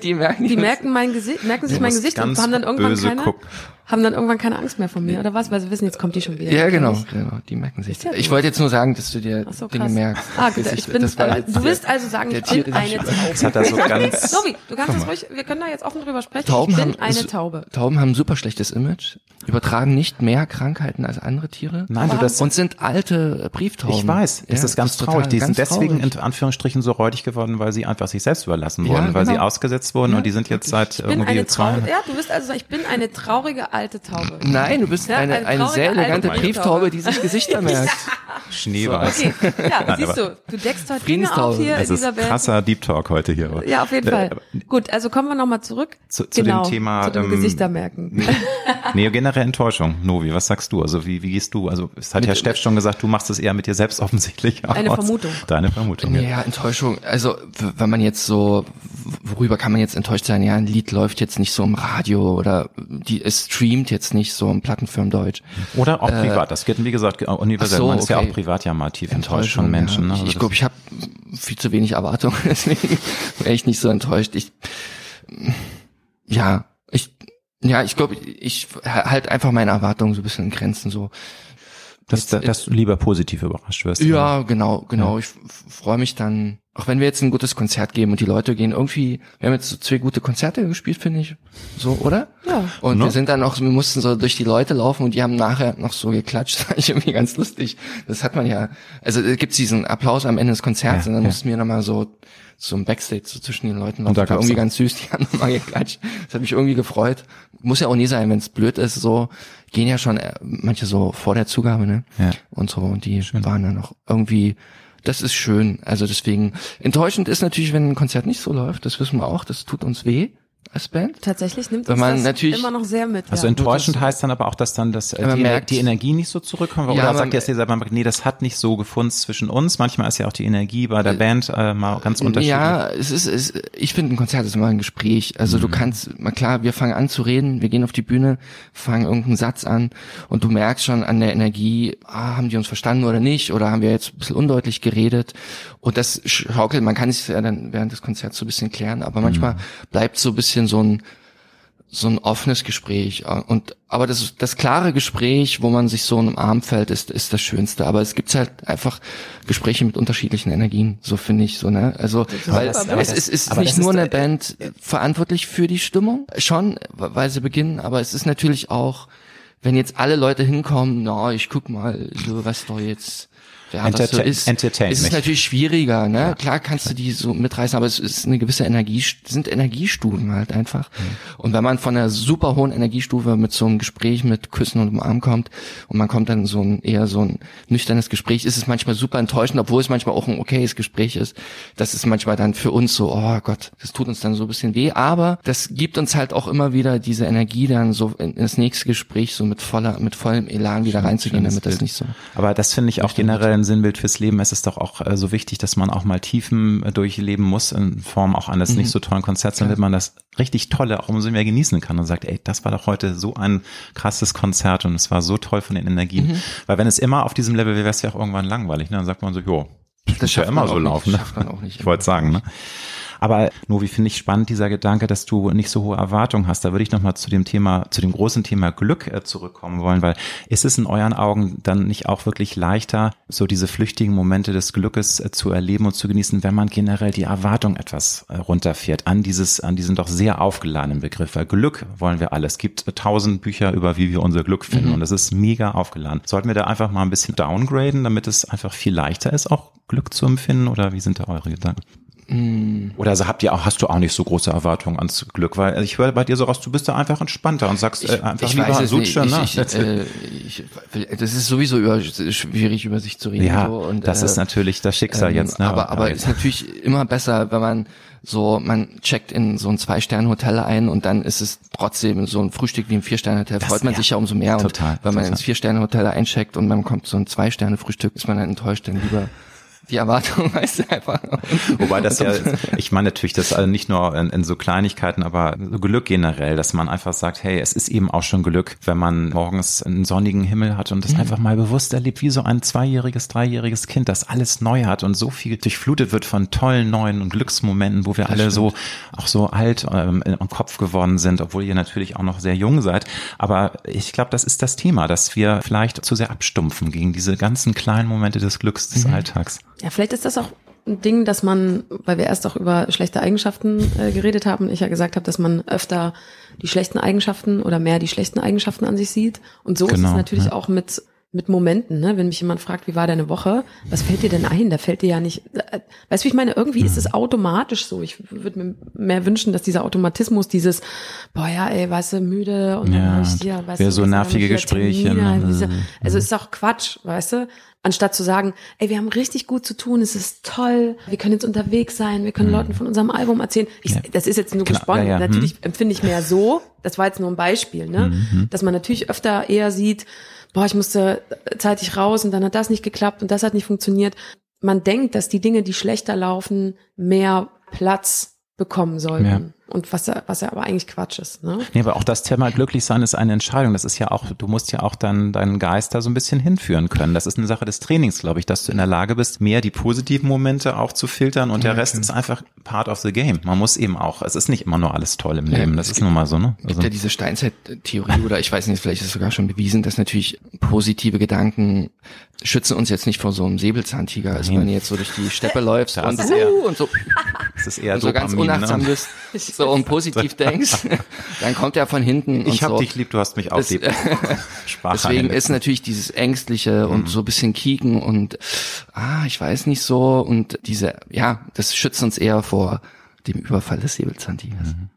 die merken, die merken mein Gesicht, merken sich mein Gesicht und haben dann irgendwann keine, gucken haben dann irgendwann keine Angst mehr von mir oder was, weil sie wissen, jetzt kommt die schon wieder. Ja, genau, genau, die merken sich. Ja ich wollte jetzt nur sagen, dass du dir so, Dinge merkst. Ah, gut, ich bin, äh, du willst also sagen, ich bin eine Taube. Das hat er so *laughs* ganz. Sobi, du kannst das ruhig, wir können da jetzt offen drüber sprechen. Tauben ich bin haben, eine Taube. Tauben haben ein super schlechtes Image, übertragen nicht mehr Krankheiten als andere Tiere. Nein, du das und sind alte Brieftauben. Ich weiß, es ja, ist ganz traurig. Die sind deswegen traurig. in Anführungsstrichen so räudig geworden, weil sie einfach sich selbst überlassen wurden, ja, weil genau. sie ausgesetzt wurden ja, und die sind jetzt seit irgendwie zwei. Ja, du bist also, ich bin eine traurige alte Taube. Nein, du bist ja, eine, eine, eine sehr elegante Brieftaube, die sich Gesichter *laughs* merkt. Schneeweiß. Okay. Ja, Nein, siehst du, du deckst heute Dinge auf hier es in dieser ist Welt. krasser Deep Talk heute hier. Aber. Ja, auf jeden Fall. Gut, also kommen wir nochmal zurück. Zu, zu genau, dem Thema. Zu dem ähm, Gesichter merken. Nee, generell Enttäuschung. Novi, was sagst du? Also wie, wie gehst du? Also es hat mit, ja Steff schon gesagt, du machst es eher mit dir selbst offensichtlich. Eine aus. Vermutung. Deine Vermutung. Ja, ja, Enttäuschung. Also wenn man jetzt so, worüber kann man jetzt enttäuscht sein? Ja, ein Lied läuft jetzt nicht so im Radio oder die, es streamt jetzt nicht so im Plattenfirmen Deutsch. Oder auch äh, privat. Das geht, wie gesagt, universell. So, man ist okay. ja auch privat ja mal tief enttäuscht von Menschen. Ja. Ne? Ich, ich glaube, ich habe viel zu wenig Erwartungen, *laughs* deswegen wäre ich nicht so enttäuscht. Ich, ja, ich, ja, ich glaube, ich halt einfach meine Erwartungen so ein bisschen in Grenzen so. Dass, jetzt, dass du lieber positiv überrascht wirst. Ja, genau, genau. Ja. Ich freue mich dann, auch wenn wir jetzt ein gutes Konzert geben und die Leute gehen irgendwie, wir haben jetzt so zwei gute Konzerte gespielt, finde ich. So, oder? Ja. Und no? wir sind dann auch, wir mussten so durch die Leute laufen und die haben nachher noch so geklatscht. Das *laughs* fand ich irgendwie ganz lustig. Das hat man ja, also gibt's diesen Applaus am Ende des Konzerts ja, und dann ja. mussten wir nochmal so so ein Backstage so zwischen den Leuten. Und da war irgendwie ganz süß, die haben *laughs* nochmal geklatscht. Das hat mich irgendwie gefreut. Muss ja auch nie sein, wenn es blöd ist, so gehen ja schon äh, manche so vor der Zugabe, ne? Ja. Und so, und die schön. waren dann noch irgendwie, das ist schön. Also deswegen, enttäuschend ist natürlich, wenn ein Konzert nicht so läuft, das wissen wir auch, das tut uns weh als Band. Tatsächlich nimmt Wenn man das natürlich, immer noch sehr mit. Also ja. enttäuschend heißt dann aber auch, dass dann das, äh, die, merkt, die Energie nicht so zurückkommt. Oder ja, sagt ihr selber, nee, das hat nicht so gefunden zwischen uns. Manchmal ist ja auch die Energie bei der äh, Band äh, mal ganz unterschiedlich. Ja, es ist, es, ich finde ein Konzert ist immer ein Gespräch. Also mhm. du kannst, mal klar, wir fangen an zu reden, wir gehen auf die Bühne, fangen irgendeinen Satz an und du merkst schon an der Energie, ah, haben die uns verstanden oder nicht oder haben wir jetzt ein bisschen undeutlich geredet und das schaukelt, man kann es ja dann während des Konzerts so ein bisschen klären, aber manchmal mhm. bleibt so ein bisschen so ein so ein offenes Gespräch und aber das das klare Gespräch, wo man sich so im Arm fällt, ist ist das Schönste. Aber es gibt halt einfach Gespräche mit unterschiedlichen Energien, so finde ich so ne. Also weil das, es, es ist nicht nur ist, eine Band äh, verantwortlich für die Stimmung, schon, weil sie beginnen, aber es ist natürlich auch, wenn jetzt alle Leute hinkommen, na, ich guck mal, so was da jetzt ja, so ist, entertain ist es natürlich schwieriger, ne? Ja. Klar kannst du die so mitreißen, aber es ist eine gewisse Energie, sind Energiestufen halt einfach. Mhm. Und wenn man von einer super hohen Energiestufe mit so einem Gespräch mit Küssen und Umarm kommt und man kommt dann so ein eher so ein nüchternes Gespräch, ist es manchmal super enttäuschend, obwohl es manchmal auch ein okayes Gespräch ist. Das ist manchmal dann für uns so, oh Gott, das tut uns dann so ein bisschen weh, aber das gibt uns halt auch immer wieder diese Energie dann so in das nächste Gespräch so mit voller, mit vollem Elan wieder reinzugehen, damit das nicht so. Aber das finde ich auch generell ein Sinnbild fürs Leben. Es ist doch auch äh, so wichtig, dass man auch mal Tiefen äh, durchleben muss in Form auch eines mhm. nicht so tollen Konzerts, damit man das richtig tolle auch umso mehr genießen kann und sagt, ey, das war doch heute so ein krasses Konzert und es war so toll von den Energien. Mhm. Weil wenn es immer auf diesem Level wäre, wäre es ja auch irgendwann langweilig. Ne? Dann sagt man so, jo, das, das ja immer so laufen. Ne? Ich wollte sagen, ne? Aber nur wie finde ich spannend dieser Gedanke, dass du nicht so hohe Erwartungen hast. Da würde ich nochmal zu dem Thema, zu dem großen Thema Glück äh, zurückkommen wollen, weil ist es in euren Augen dann nicht auch wirklich leichter, so diese flüchtigen Momente des Glückes äh, zu erleben und zu genießen, wenn man generell die Erwartung etwas äh, runterfährt an dieses, an diesen doch sehr aufgeladenen Begriff. Weil Glück wollen wir alle. Es gibt tausend Bücher über, wie wir unser Glück finden mhm. und es ist mega aufgeladen. Sollten wir da einfach mal ein bisschen downgraden, damit es einfach viel leichter ist, auch Glück zu empfinden oder wie sind da eure Gedanken? Mm. Oder also habt ihr auch, hast du auch nicht so große Erwartungen ans Glück? Weil ich höre bei dir so raus, du bist da einfach entspannter und sagst ich, äh, einfach ich lieber Sutsche, ne? Ich, äh, ich, das ist sowieso über, schwierig über sich zu reden. Ja, so, und, das äh, ist natürlich das Schicksal ähm, jetzt. Ne? Aber, aber ist natürlich immer besser, wenn man so, man checkt in so ein Zwei-Sterne-Hotel ein und dann ist es trotzdem so ein Frühstück wie ein Vier-Sterne-Hotel. Freut man ja, sich ja umso mehr. Total. Und wenn man total. ins Vier-Sterne-Hotel eincheckt und man kommt so ein Zwei-Sterne-Frühstück, ist man dann enttäuscht, dann lieber die Erwartung *laughs* heißt einfach. Wobei das ja, ich meine natürlich, das also nicht nur in, in, so Kleinigkeiten, aber so Glück generell, dass man einfach sagt, hey, es ist eben auch schon Glück, wenn man morgens einen sonnigen Himmel hat und das mhm. einfach mal bewusst erlebt, wie so ein zweijähriges, dreijähriges Kind, das alles neu hat und so viel durchflutet wird von tollen neuen und Glücksmomenten, wo wir das alle stimmt. so auch so alt ähm, im Kopf geworden sind, obwohl ihr natürlich auch noch sehr jung seid. Aber ich glaube, das ist das Thema, dass wir vielleicht zu sehr abstumpfen gegen diese ganzen kleinen Momente des Glücks des mhm. Alltags. Ja, vielleicht ist das auch ein Ding, dass man, weil wir erst auch über schlechte Eigenschaften äh, geredet haben, ich ja gesagt habe, dass man öfter die schlechten Eigenschaften oder mehr die schlechten Eigenschaften an sich sieht. Und so genau, ist es genau, natürlich ja. auch mit mit Momenten, ne? Wenn mich jemand fragt, wie war deine Woche, was fällt dir denn ein? Da fällt dir ja nicht, äh, weißt du, wie ich meine, irgendwie ist es automatisch so. Ich würde mir mehr wünschen, dass dieser Automatismus, dieses, boah ja, ey, weißt du, müde und ja, ich hier, weißt du, so nervige Gespräche. Termine, ne? diese, also ist auch Quatsch, weißt du? Anstatt zu sagen, ey, wir haben richtig gut zu tun, es ist toll, wir können jetzt unterwegs sein, wir können mhm. Leuten von unserem Album erzählen. Ich, ja. Das ist jetzt nur Klar, gesponnen. Ja. Natürlich hm. empfinde ich mehr so. Das war jetzt nur ein Beispiel, ne? Mhm. Dass man natürlich öfter eher sieht, boah, ich musste zeitig raus und dann hat das nicht geklappt und das hat nicht funktioniert. Man denkt, dass die Dinge, die schlechter laufen, mehr Platz bekommen sollten. Ja. Und was ja, was ja aber eigentlich Quatsch ist. Ne? Nee, aber auch das Thema glücklich sein ist eine Entscheidung. Das ist ja auch, du musst ja auch dann deinen Geist da so ein bisschen hinführen können. Das ist eine Sache des Trainings, glaube ich, dass du in der Lage bist, mehr die positiven Momente auch zu filtern und ja, der Rest ist einfach part of the game. Man muss eben auch, es ist nicht immer nur alles toll im Leben. das ist nun mal so, ne? Es gibt also, ja diese Steinzeit-Theorie oder ich weiß nicht, vielleicht ist es sogar schon bewiesen, dass natürlich positive Gedanken schützen uns jetzt nicht vor so einem Säbelzahntiger. Also wenn du jetzt so durch die Steppe *laughs* läufst und, uh, und so, das ist eher und so ganz ne? unachtsam ne? bist *laughs* so und positiv denkst, *laughs* dann kommt er von hinten. Ich hab so. dich lieb, du hast mich auch lieb. *laughs* Deswegen ist natürlich dieses Ängstliche mhm. und so ein bisschen Kieken und ah, ich weiß nicht so und diese, ja, das schützt uns eher vor dem Überfall des Säbelzahntigers. Mhm.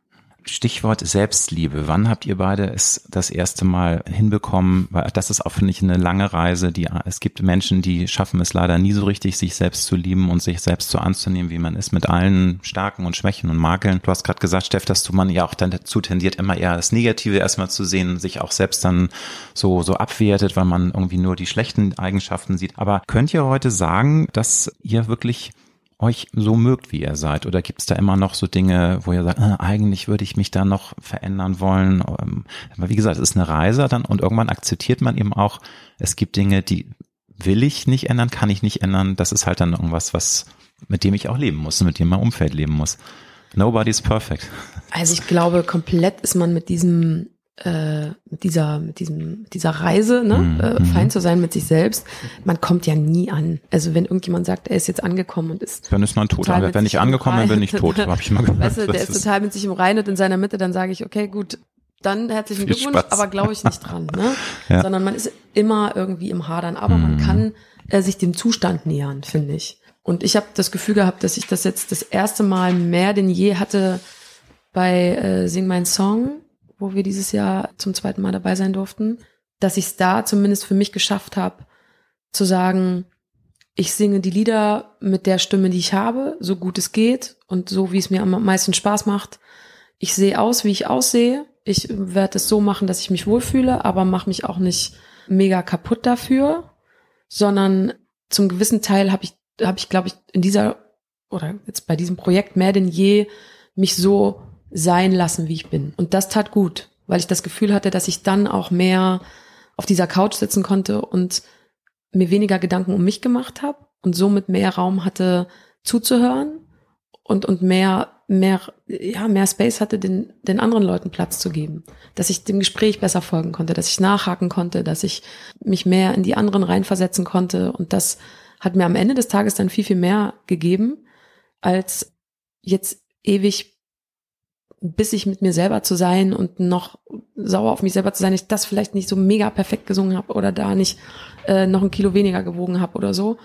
Stichwort Selbstliebe. Wann habt ihr beide es das erste Mal hinbekommen? Weil das ist auch, finde ich, eine lange Reise. Die, es gibt Menschen, die schaffen es leider nie so richtig, sich selbst zu lieben und sich selbst so anzunehmen, wie man ist, mit allen Starken und Schwächen und Makeln. Du hast gerade gesagt, Steff, dass du man ja auch dann dazu tendiert, immer eher das Negative erstmal zu sehen, sich auch selbst dann so, so abwertet, weil man irgendwie nur die schlechten Eigenschaften sieht. Aber könnt ihr heute sagen, dass ihr wirklich euch so mögt, wie ihr seid? Oder gibt es da immer noch so Dinge, wo ihr sagt, äh, eigentlich würde ich mich da noch verändern wollen? Ähm, aber wie gesagt, es ist eine Reise dann und irgendwann akzeptiert man eben auch, es gibt Dinge, die will ich nicht ändern, kann ich nicht ändern. Das ist halt dann irgendwas, was, mit dem ich auch leben muss, mit dem mein Umfeld leben muss. Nobody's perfect. Also ich glaube, komplett ist man mit diesem äh, mit dieser, mit diesem, mit dieser Reise, ne, mhm. äh, fein zu sein mit sich selbst, man kommt ja nie an. Also wenn irgendjemand sagt, er ist jetzt angekommen und ist. Dann ist man tot. Aber wenn ich angekommen bin, bin ich tot, habe ich mal *laughs* gehört. Weißt du, der ist total mit sich im Reinen und in seiner Mitte, dann sage ich, okay, gut, dann herzlichen Glückwunsch, Spaß. aber glaube ich nicht dran, ne? *laughs* ja. Sondern man ist immer irgendwie im Hadern, aber mhm. man kann äh, sich dem Zustand nähern, finde ich. Und ich habe das Gefühl gehabt, dass ich das jetzt das erste Mal mehr denn je hatte bei äh, Sing Mein Song wo wir dieses Jahr zum zweiten Mal dabei sein durften, dass ich es da zumindest für mich geschafft habe, zu sagen, ich singe die Lieder mit der Stimme, die ich habe, so gut es geht und so, wie es mir am meisten Spaß macht. Ich sehe aus, wie ich aussehe. Ich werde es so machen, dass ich mich wohlfühle, aber mache mich auch nicht mega kaputt dafür, sondern zum gewissen Teil habe ich, habe ich, glaube ich, in dieser oder jetzt bei diesem Projekt mehr denn je mich so sein lassen, wie ich bin. Und das tat gut, weil ich das Gefühl hatte, dass ich dann auch mehr auf dieser Couch sitzen konnte und mir weniger Gedanken um mich gemacht habe und somit mehr Raum hatte zuzuhören und und mehr mehr ja mehr Space hatte den den anderen Leuten Platz zu geben, dass ich dem Gespräch besser folgen konnte, dass ich nachhaken konnte, dass ich mich mehr in die anderen reinversetzen konnte und das hat mir am Ende des Tages dann viel viel mehr gegeben als jetzt ewig bissig mit mir selber zu sein und noch sauer auf mich selber zu sein, ich das vielleicht nicht so mega perfekt gesungen habe oder da nicht äh, noch ein Kilo weniger gewogen habe oder so.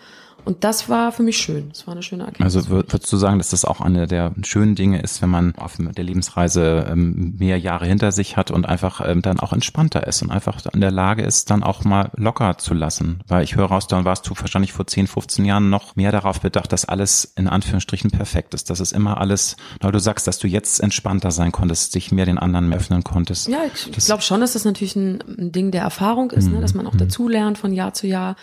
Und das war für mich schön. Das war eine schöne Erkenntnis. Also würdest du sagen, dass das auch eine der schönen Dinge ist, wenn man auf der Lebensreise ähm, mehr Jahre hinter sich hat und einfach ähm, dann auch entspannter ist und einfach in der Lage ist, dann auch mal locker zu lassen. Weil ich höre raus, dann warst du wahrscheinlich vor 10, 15 Jahren noch mehr darauf bedacht, dass alles in Anführungsstrichen perfekt ist. Dass es immer alles, weil du sagst, dass du jetzt entspannter sein konntest, dich mehr den anderen öffnen konntest. Ja, ich glaube schon, dass das natürlich ein, Ding der Erfahrung ist, ne? dass man auch mhm. dazulernt von Jahr zu Jahr.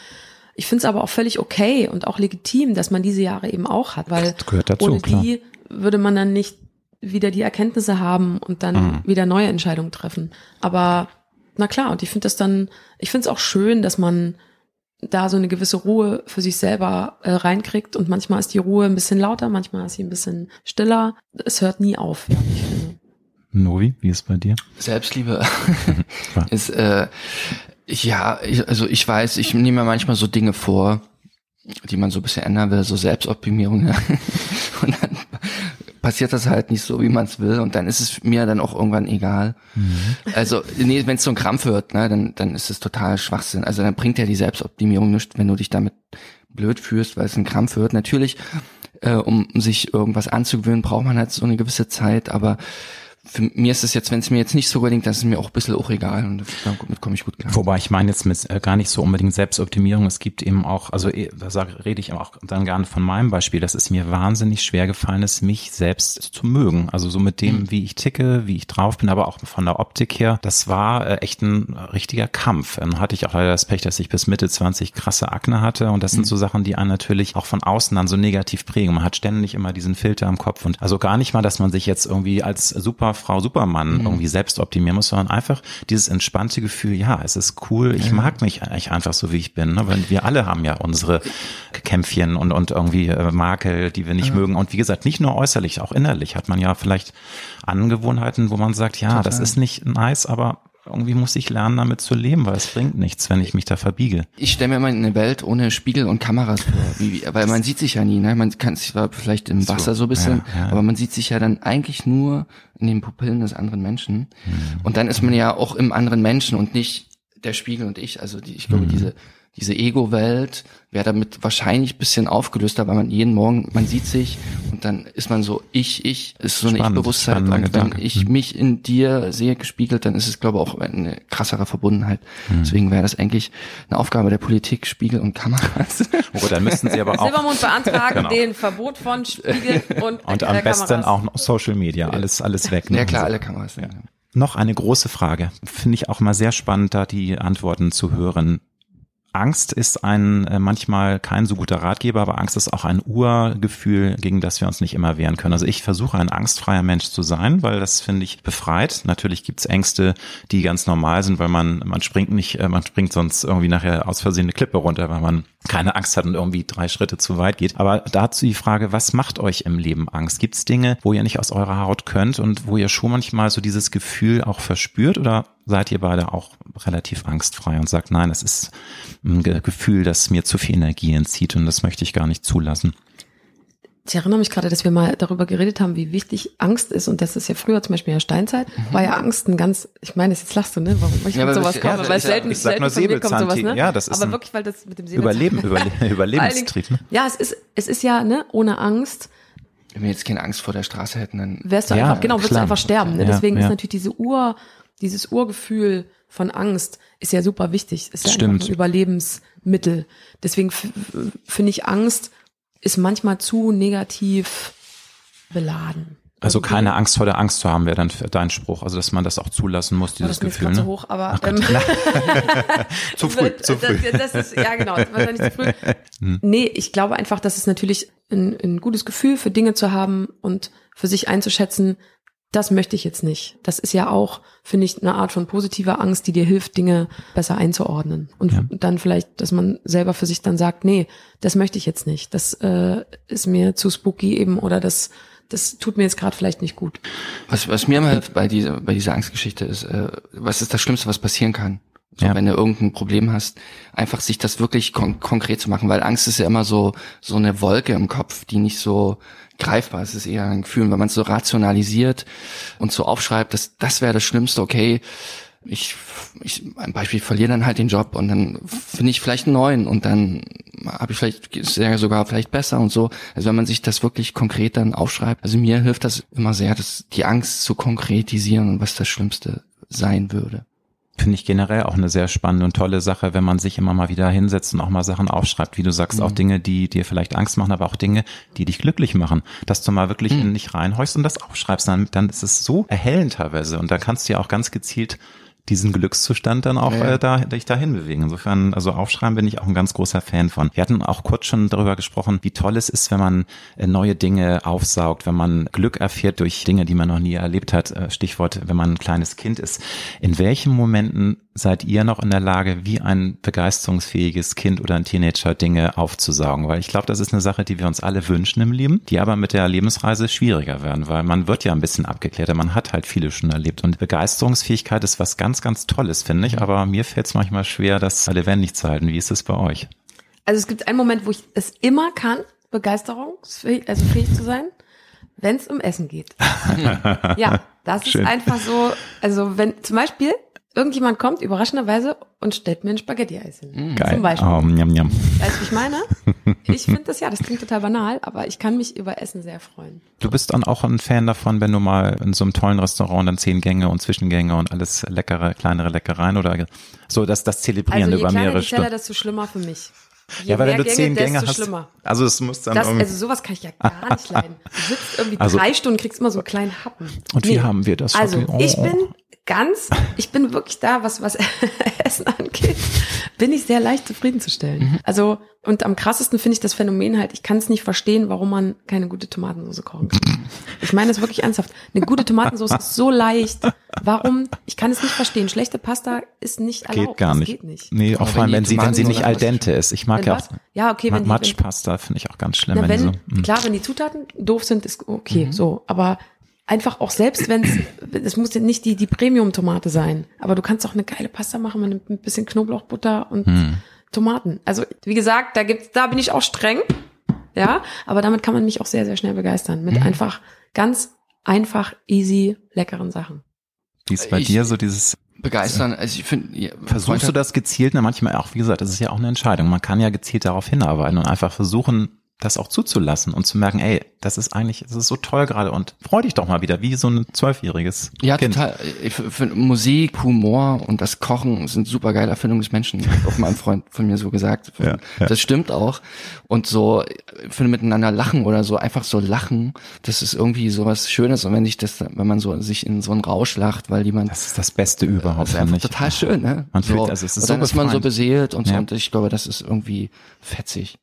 Ich finde es aber auch völlig okay und auch legitim, dass man diese Jahre eben auch hat, weil dazu, ohne die klar. würde man dann nicht wieder die Erkenntnisse haben und dann mhm. wieder neue Entscheidungen treffen. Aber na klar, und ich finde das dann, ich finde es auch schön, dass man da so eine gewisse Ruhe für sich selber äh, reinkriegt und manchmal ist die Ruhe ein bisschen lauter, manchmal ist sie ein bisschen stiller. Es hört nie auf, ja. Novi, wie ist bei dir? Selbstliebe *laughs* *laughs* ist äh, ja, ich, also ich weiß, ich nehme mir manchmal so Dinge vor, die man so ein bisschen ändern will, so Selbstoptimierung. Ja. *laughs* Und dann passiert das halt nicht so, wie man es will und dann ist es mir dann auch irgendwann egal. Mhm. Also nee, wenn es so ein Krampf wird, ne, dann, dann ist es total Schwachsinn. Also dann bringt ja die Selbstoptimierung nichts, wenn du dich damit blöd fühlst, weil es ein Krampf wird. Natürlich, äh, um sich irgendwas anzugewöhnen, braucht man halt so eine gewisse Zeit, aber für mir ist es jetzt, wenn es mir jetzt nicht so gelingt, dann ist es mir auch ein bisschen auch egal und damit komme ich gut klar. Wobei ich meine jetzt mit äh, gar nicht so unbedingt Selbstoptimierung. Es gibt eben auch, also eh, da sage, rede ich auch dann gerne von meinem Beispiel, dass es mir wahnsinnig schwer gefallen ist, mich selbst zu mögen. Also so mit dem, mhm. wie ich ticke, wie ich drauf bin, aber auch von der Optik her. Das war äh, echt ein richtiger Kampf. Dann hatte ich auch leider das Pech, dass ich bis Mitte 20 krasse Akne hatte und das sind mhm. so Sachen, die einen natürlich auch von außen dann so negativ prägen. Man hat ständig immer diesen Filter im Kopf und also gar nicht mal, dass man sich jetzt irgendwie als super Frau Superman mhm. irgendwie selbst optimieren muss, sondern einfach dieses entspannte Gefühl, ja, es ist cool, ich ja. mag mich eigentlich einfach so, wie ich bin. Ne? Weil wir alle haben ja unsere Kämpfchen und, und irgendwie äh, Makel, die wir nicht ja. mögen. Und wie gesagt, nicht nur äußerlich, auch innerlich hat man ja vielleicht Angewohnheiten, wo man sagt, ja, Total. das ist nicht nice, aber irgendwie muss ich lernen, damit zu leben, weil es bringt nichts, wenn ich mich da verbiege. Ich stelle mir mal eine Welt ohne Spiegel und Kameras vor, wie, weil man sieht sich ja nie, ne? Man kann sich zwar vielleicht im Wasser so ein bisschen, ja, ja. aber man sieht sich ja dann eigentlich nur in den Pupillen des anderen Menschen. Mhm. Und dann ist man ja auch im anderen Menschen und nicht der Spiegel und ich. Also die, ich glaube, mhm. diese diese Ego-Welt wäre damit wahrscheinlich bisschen aufgelöster, weil man jeden Morgen, man sieht sich und dann ist man so, ich, ich, ist so eine Ich-Bewusstheit. Und wenn Gedanke. ich mhm. mich in dir sehe gespiegelt, dann ist es, glaube ich, auch eine krassere Verbundenheit. Mhm. Deswegen wäre das eigentlich eine Aufgabe der Politik, Spiegel und Kameras. Oh, dann müssten sie aber auch. Silbermond beantragen *laughs* genau. den Verbot von Spiegel *laughs* und Und am besten Kameras. auch noch Social Media, alles, alles weg. Ne? Ja klar, alle Kameras. Ja. Noch eine große Frage. Finde ich auch mal sehr spannend, da die Antworten zu hören. Angst ist ein äh, manchmal kein so guter Ratgeber, aber Angst ist auch ein Urgefühl, gegen das wir uns nicht immer wehren können. Also ich versuche ein angstfreier Mensch zu sein, weil das finde ich befreit. Natürlich gibt's Ängste, die ganz normal sind, weil man man springt nicht, äh, man springt sonst irgendwie nachher aus Versehen eine Klippe runter, weil man keine Angst hat und irgendwie drei Schritte zu weit geht. Aber dazu die Frage, was macht euch im Leben Angst? Gibt's Dinge, wo ihr nicht aus eurer Haut könnt und wo ihr schon manchmal so dieses Gefühl auch verspürt oder seid ihr beide auch relativ angstfrei und sagt, nein, es ist ein Gefühl, das mir zu viel Energie entzieht und das möchte ich gar nicht zulassen. Ich erinnere mich gerade, dass wir mal darüber geredet haben, wie wichtig Angst ist und das ist ja früher zum Beispiel in der Steinzeit, mhm. war ja Angst ein ganz, ich meine, jetzt lachst du, ne, warum ich ja, mit sowas komme, ja, weil es selten, ich sag selten nur mir kommt sowas, ne? Ja, das ist aber wirklich, weil das mit dem Überleben, *laughs* Überle Überlebenstrieb, ne? Ja, es ist, es ist ja, ne, ohne Angst. Wenn wir jetzt keine Angst vor der Straße hätten, dann wärst du ja, einfach, genau, würdest du einfach sterben, ne? Deswegen ist natürlich diese Ur, dieses Urgefühl von Angst ist ja super wichtig. Ist ja Stimmt. ein Überlebensmittel. Deswegen finde ich Angst ist manchmal zu negativ beladen. Also keine Angst vor der Angst zu haben, wäre dann dein Spruch. Also dass man das auch zulassen muss, dieses das Gefühl. Ne? So hoch, aber ähm, *laughs* zu früh, zu früh. Das, das ist, ja genau, wahrscheinlich zu früh. Hm. Nee, ich glaube einfach, dass es natürlich ein, ein gutes Gefühl für Dinge zu haben und für sich einzuschätzen, das möchte ich jetzt nicht. Das ist ja auch, finde ich, eine Art von positiver Angst, die dir hilft, Dinge besser einzuordnen. Und ja. dann vielleicht, dass man selber für sich dann sagt, nee, das möchte ich jetzt nicht. Das äh, ist mir zu spooky eben oder das, das tut mir jetzt gerade vielleicht nicht gut. Was, was mir mal bei dieser, bei dieser Angstgeschichte ist, äh, was ist das Schlimmste, was passieren kann? So, ja. wenn du irgendein Problem hast, einfach sich das wirklich kon konkret zu machen, weil Angst ist ja immer so, so eine Wolke im Kopf, die nicht so greifbar. Es ist eher ein Gefühl, wenn man es so rationalisiert und so aufschreibt, dass das wäre das Schlimmste, okay, ich, ich ein Beispiel verliere dann halt den Job und dann finde ich vielleicht einen neuen und dann habe ich vielleicht ist ja sogar vielleicht besser und so. Also wenn man sich das wirklich konkret dann aufschreibt, also mir hilft das immer sehr, dass die Angst zu konkretisieren und was das Schlimmste sein würde finde ich generell auch eine sehr spannende und tolle Sache, wenn man sich immer mal wieder hinsetzt und auch mal Sachen aufschreibt, wie du sagst, mhm. auch Dinge, die dir vielleicht Angst machen, aber auch Dinge, die dich glücklich machen, dass du mal wirklich mhm. in dich reinhorchst und das aufschreibst, dann, dann ist es so erhellend teilweise und da kannst du ja auch ganz gezielt diesen Glückszustand dann auch ja. äh, da, dich dahin bewegen. Insofern, also aufschreiben bin ich auch ein ganz großer Fan von. Wir hatten auch kurz schon darüber gesprochen, wie toll es ist, wenn man äh, neue Dinge aufsaugt, wenn man Glück erfährt durch Dinge, die man noch nie erlebt hat. Äh, Stichwort, wenn man ein kleines Kind ist. In welchen Momenten seid ihr noch in der Lage, wie ein begeisterungsfähiges Kind oder ein Teenager Dinge aufzusaugen? Weil ich glaube, das ist eine Sache, die wir uns alle wünschen im Leben, die aber mit der Lebensreise schwieriger werden, weil man wird ja ein bisschen abgeklärter, man hat halt viele schon erlebt und Begeisterungsfähigkeit ist was ganz, ganz Tolles, finde ich, aber mir fällt es manchmal schwer, das lebendig zu halten. Wie ist es bei euch? Also es gibt einen Moment, wo ich es immer kann, begeisterungsfähig, also fähig zu sein, wenn es um Essen geht. *laughs* ja, das Schön. ist einfach so, also wenn zum Beispiel irgendjemand kommt überraschenderweise und stellt mir ein Spaghetti-Eis hin. Mm. Geil. Zum Beispiel. Oh, njam, njam. Weißt du, ich meine? *laughs* Ich finde das ja, das klingt total banal, aber ich kann mich über Essen sehr freuen. Du bist dann auch ein Fan davon, wenn du mal in so einem tollen Restaurant dann zehn Gänge und Zwischengänge und alles leckere, kleinere Leckereien oder so, dass das Zelebrieren also über mehrere Stunden. Also desto schlimmer für mich. Je ja, weil wenn du Gänge, zehn Gänge hast, schlimmer. also es muss dann das, Also sowas kann ich ja gar nicht leiden. *laughs* Du sitzt irgendwie also, drei Stunden, kriegst immer so einen kleinen Happen. Und nee. wie haben wir das? Also oh. ich bin ganz, ich bin wirklich da, was, was *laughs* Essen angeht, bin ich sehr leicht zufriedenzustellen. Mhm. Also, und am krassesten finde ich das Phänomen halt, ich kann es nicht verstehen, warum man keine gute Tomatensauce kochen kann. Ich meine es wirklich ernsthaft. Eine gute Tomatensauce ist so leicht. Warum? Ich kann es nicht verstehen. Schlechte Pasta ist nicht erlaubt. Geht gar nicht. geht nicht. Nee, auch vor allem, wenn sie, wenn sie nicht al dente ist. Ich mag ja auch, ja, okay, wenn Matschpasta finde ich auch ganz schlimm. Na, wenn, wenn so, klar, wenn die Zutaten doof sind, ist okay, mhm. so. Aber einfach auch selbst wenn es, es muss ja nicht die, die Premium-Tomate sein, aber du kannst auch eine geile Pasta machen mit ein bisschen Knoblauchbutter und hm. Tomaten. Also, wie gesagt, da gibt's, da bin ich auch streng. Ja, aber damit kann man mich auch sehr, sehr schnell begeistern. Mit hm. einfach ganz einfach, easy, leckeren Sachen. Wie ist bei ich, dir so dieses begeistern. Also ich finde, ja, versuchst du das gezielt? Na, manchmal auch, wie gesagt, das ist ja auch eine Entscheidung. Man kann ja gezielt darauf hinarbeiten und einfach versuchen, das auch zuzulassen und zu merken, ey, das ist eigentlich, das ist so toll gerade und freu dich doch mal wieder, wie so ein zwölfjähriges Ja, kind. total. Ich Musik, Humor und das Kochen sind super geile Erfindungen des Menschen. Hat *laughs* auch mal ein Freund von mir so gesagt. Ja, ja. Das stimmt auch. Und so, ich finde miteinander lachen oder so, einfach so lachen, das ist irgendwie so was Schönes. Und wenn sich das, wenn man so sich in so einen Rausch lacht, weil jemand. Das ist das Beste überhaupt. Das ist einfach total schön, ne? Man so, fühlt, also es ist und so dann ist man so beseelt und so. Und ich glaube, das ist irgendwie fetzig.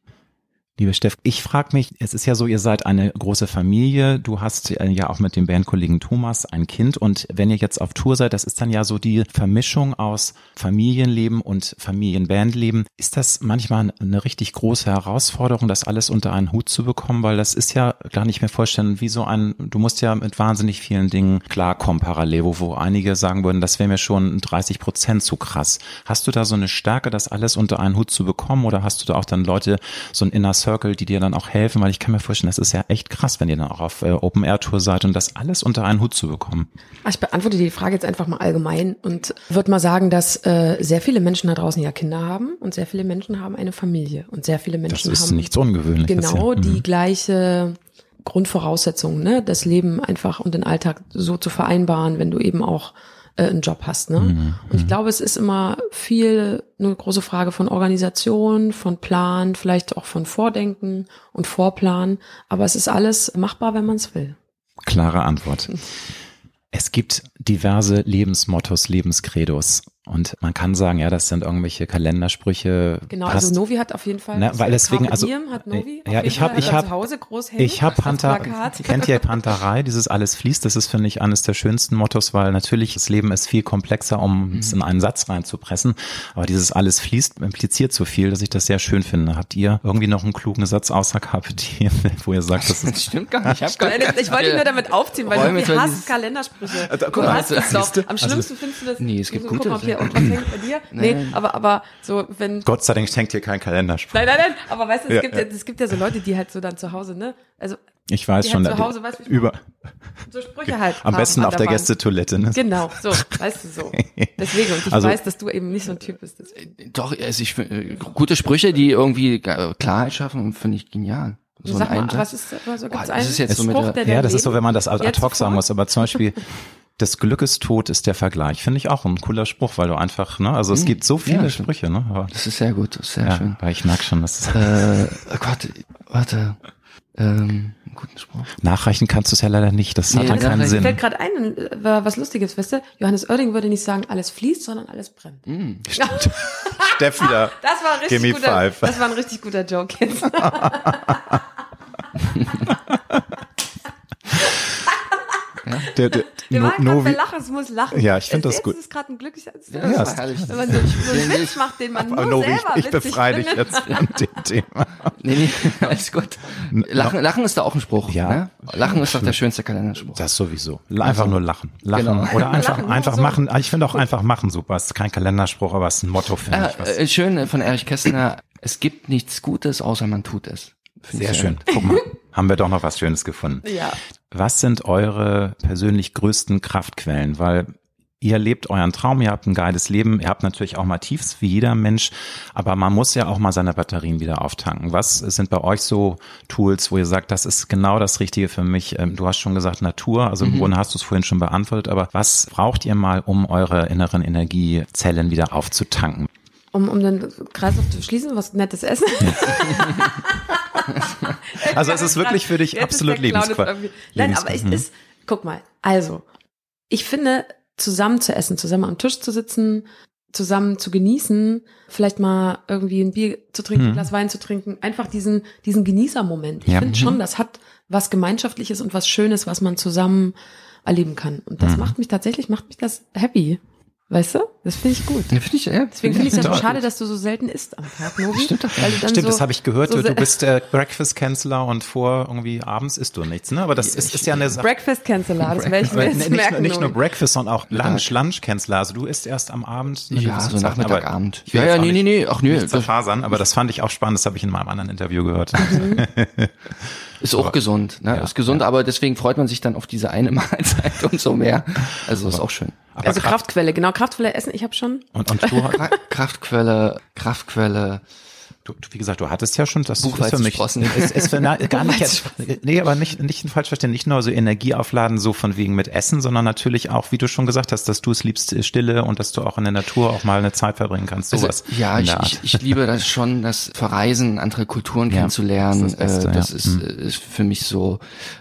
Liebe Steff, ich frage mich, es ist ja so, ihr seid eine große Familie, du hast ja auch mit dem Bandkollegen Thomas ein Kind und wenn ihr jetzt auf Tour seid, das ist dann ja so die Vermischung aus Familienleben und Familienbandleben. Ist das manchmal eine richtig große Herausforderung, das alles unter einen Hut zu bekommen, weil das ist ja gar nicht mehr vorstellen, wie so ein, du musst ja mit wahnsinnig vielen Dingen klarkommen parallel, wo, wo einige sagen würden, das wäre mir schon 30 Prozent zu krass. Hast du da so eine Stärke, das alles unter einen Hut zu bekommen oder hast du da auch dann Leute, so ein Inner Circle, die dir dann auch helfen, weil ich kann mir vorstellen, das ist ja echt krass, wenn ihr dann auch auf äh, Open Air Tour seid und das alles unter einen Hut zu bekommen. Ah, ich beantworte die Frage jetzt einfach mal allgemein und würde mal sagen, dass äh, sehr viele Menschen da draußen ja Kinder haben und sehr viele Menschen haben eine Familie und sehr viele Menschen das ist haben nichts Ungewöhnliches. Genau ja. mhm. die gleiche Grundvoraussetzung, ne, das Leben einfach und den Alltag so zu vereinbaren, wenn du eben auch äh, einen Job hast. Ne? Mhm. Und ich mhm. glaube, es ist immer viel eine große Frage von Organisation, von Plan, vielleicht auch von Vordenken und Vorplan. Aber es ist alles machbar, wenn man es will. Klare Antwort. *laughs* Es gibt diverse Lebensmottos, Lebenscredos. Und man kann sagen, ja, das sind irgendwelche Kalendersprüche. Genau, passt. also Novi hat auf jeden Fall. Ne, weil deswegen, also hat Novi ja, ich habe, ich habe, ich habe Panther, *laughs* kennt ihr Panterei? Dieses alles fließt. Das ist finde ich eines der schönsten Mottos, weil natürlich das Leben ist viel komplexer, um mhm. es in einen Satz reinzupressen. Aber dieses alles fließt impliziert so viel, dass ich das sehr schön finde. Habt ihr irgendwie noch einen klugen Satz außer Diem, *laughs* wo ihr sagt, das, das stimmt gar nicht. Ich, gar nicht. ich wollte nur damit aufziehen, weil du hast Kalendersprüche. Äh, du hast es doch. Am also schlimmsten findest du das. Nee, es gibt gute und was hängt bei dir? Nee, aber, aber so, wenn. Gott sei Dank schenkt dir kein Kalenderspruch. Nein, nein, nein, aber weißt du, es, ja, gibt ja. es gibt ja so Leute, die halt so dann zu Hause, ne? Also. Ich weiß die schon, halt zu Hause, weißt, du, über. So Sprüche halt. Am besten auf der Gästetoilette, ne? Genau, so, weißt du so. *laughs* Deswegen, und ich also, weiß, dass du eben nicht so ein Typ bist. Deswegen. Doch, also ich, äh, gute Sprüche, die irgendwie Klarheit schaffen, finde ich genial. So Sag mal, was ist, also gibt's oh, das ist jetzt so mit der, der Ja, das ist so, wenn man das ad hoc sagen muss, aber zum *laughs* Beispiel, des Glückes Tod ist der Vergleich. Finde ich auch ein cooler Spruch, weil du einfach, ne, also es hm. gibt so viele ja, Sprüche, ne? Aber, das ist sehr gut, das ist sehr ja, schön. Weil ich merke schon, dass äh, oh Gott, warte. Ähm, einen guten Spruch. Nachreichen kannst du es ja leider nicht, das nee, hat dann keinen Sinn. Mir fällt gerade ein, äh, was Lustiges, weißt du? Johannes Oerding würde nicht sagen, alles fließt, sondern alles brennt. Mm, stimmt. *laughs* Steff wieder. *laughs* Das war, richtig guter, five. das war ein richtig guter Joke jetzt. *laughs* Ja? Der, der, Wir no, no, bei Lachen, es muss lachen. Ja, ich finde das gut. Das ist gerade ein glücklicher ja, ja, herrlich. Wenn man so, so einen Witz macht, den man nur no, selber Ich, ich befreie dich jetzt von dem Thema. *laughs* Nee, nee, alles gut. Lachen, lachen ist da auch ein Spruch. Ja. Ne? Lachen ist doch der schönste Kalenderspruch. Das sowieso. Einfach also, nur lachen. Lachen. Genau. Oder einfach, lachen einfach so. machen. Ich finde auch einfach machen super. Es ist kein Kalenderspruch, aber es ist ein Motto, finde äh, ich. Was. Äh, schön von Erich Kästner. Es gibt nichts Gutes, außer man tut es. Sehr schön. Guck mal, *laughs* haben wir doch noch was Schönes gefunden. Ja. Was sind eure persönlich größten Kraftquellen? Weil ihr lebt euren Traum, ihr habt ein geiles Leben, ihr habt natürlich auch mal Tiefs wie jeder Mensch, aber man muss ja auch mal seine Batterien wieder auftanken. Was sind bei euch so Tools, wo ihr sagt, das ist genau das Richtige für mich? Ähm, du hast schon gesagt Natur, also im mhm. Grunde hast du es vorhin schon beantwortet, aber was braucht ihr mal, um eure inneren Energiezellen wieder aufzutanken? Um, um den Kreislauf zu schließen, was nettes Essen. *laughs* *laughs* *laughs* also es ist wirklich für dich absolut lebensqual. Nein, aber es ist, guck mal, also, ich finde, zusammen zu essen, zusammen am Tisch zu sitzen, zusammen zu genießen, vielleicht mal irgendwie ein Bier zu trinken, ein mhm. Glas Wein zu trinken, einfach diesen, diesen Genießermoment. Ich ja. finde schon, mhm. das hat was Gemeinschaftliches und was Schönes, was man zusammen erleben kann. Und das mhm. macht mich tatsächlich, macht mich das happy. Weißt du? Das finde ich gut. Ja, find ich, ja, Deswegen finde ich es ja so schade, dass du so selten isst am Tag, Novi. Stimmt, doch. Stimmt so, das habe ich gehört. So du bist äh, Breakfast-Canceler und vor irgendwie abends isst du nichts, ne? Aber das ist, ist ja eine Sache. Breakfast-Canceler, das werde ich mir jetzt nicht, merken. Nicht nur Breakfast, sondern auch Lunch, Lunch-Canceler. Also du isst erst am Abend. Ne, ja, so Nachmittag, Abend. Ja, ja, nee, nee, nee, ach nö. Nicht zerfasern, aber das fand ich auch spannend, das habe ich in meinem anderen Interview gehört. *laughs* Ist auch aber, gesund, ne? Ja, ist gesund, ja. aber deswegen freut man sich dann auf diese eine *laughs* Mahlzeit und so mehr. Also ist auch schön. Aber also Kraft Kraftquelle, genau, Kraftquelle essen, ich habe schon. Und, und du Kraftquelle, Kraftquelle, Du, wie gesagt, du hattest ja schon das Buch ist für mich ist, ist für, na, *laughs* gar nicht jetzt, nee, aber nicht nicht falsch verstehen, nicht nur so Energie aufladen so von wegen mit Essen, sondern natürlich auch, wie du schon gesagt hast, dass du es liebst Stille und dass du auch in der Natur auch mal eine Zeit verbringen kannst, also, sowas. Also, ja, ich, ich, ich liebe das schon, das Verreisen, andere Kulturen *laughs* ja, kennenzulernen. Das, das, Beste, äh, das ja. ist, hm. ist für mich so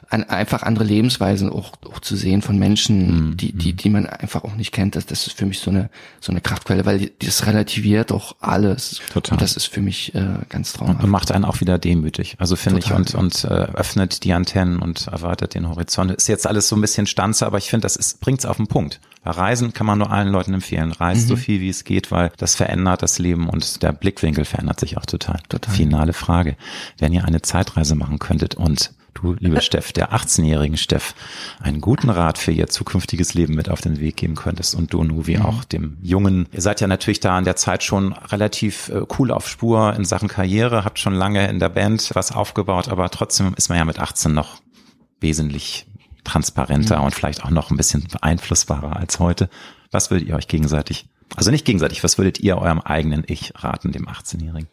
ein, einfach andere Lebensweisen auch, auch zu sehen von Menschen, mm, die, die, die man einfach auch nicht kennt. Das, das ist für mich so eine, so eine Kraftquelle, weil das relativiert auch alles. Total. Und das ist für mich äh, ganz traumhaft. Und macht einen auch wieder demütig. Also finde ich und, und äh, öffnet die Antennen und erweitert den Horizont. Ist jetzt alles so ein bisschen Stanze, aber ich finde, das ist, bringt's auf den Punkt. Reisen kann man nur allen Leuten empfehlen. Reist mhm. so viel wie es geht, weil das verändert das Leben und der Blickwinkel verändert sich auch total. total. Finale Frage. Wenn ihr eine Zeitreise machen könntet und du, liebe Steff, der 18-jährigen Steff, einen guten Rat für ihr zukünftiges Leben mit auf den Weg geben könntest und du, Nuvi, mhm. auch dem Jungen. Ihr seid ja natürlich da an der Zeit schon relativ äh, cool auf Spur in Sachen Karriere, habt schon lange in der Band was aufgebaut, aber trotzdem ist man ja mit 18 noch wesentlich transparenter mhm. und vielleicht auch noch ein bisschen beeinflussbarer als heute. Was würdet ihr euch gegenseitig, also nicht gegenseitig, was würdet ihr eurem eigenen Ich raten, dem 18-Jährigen?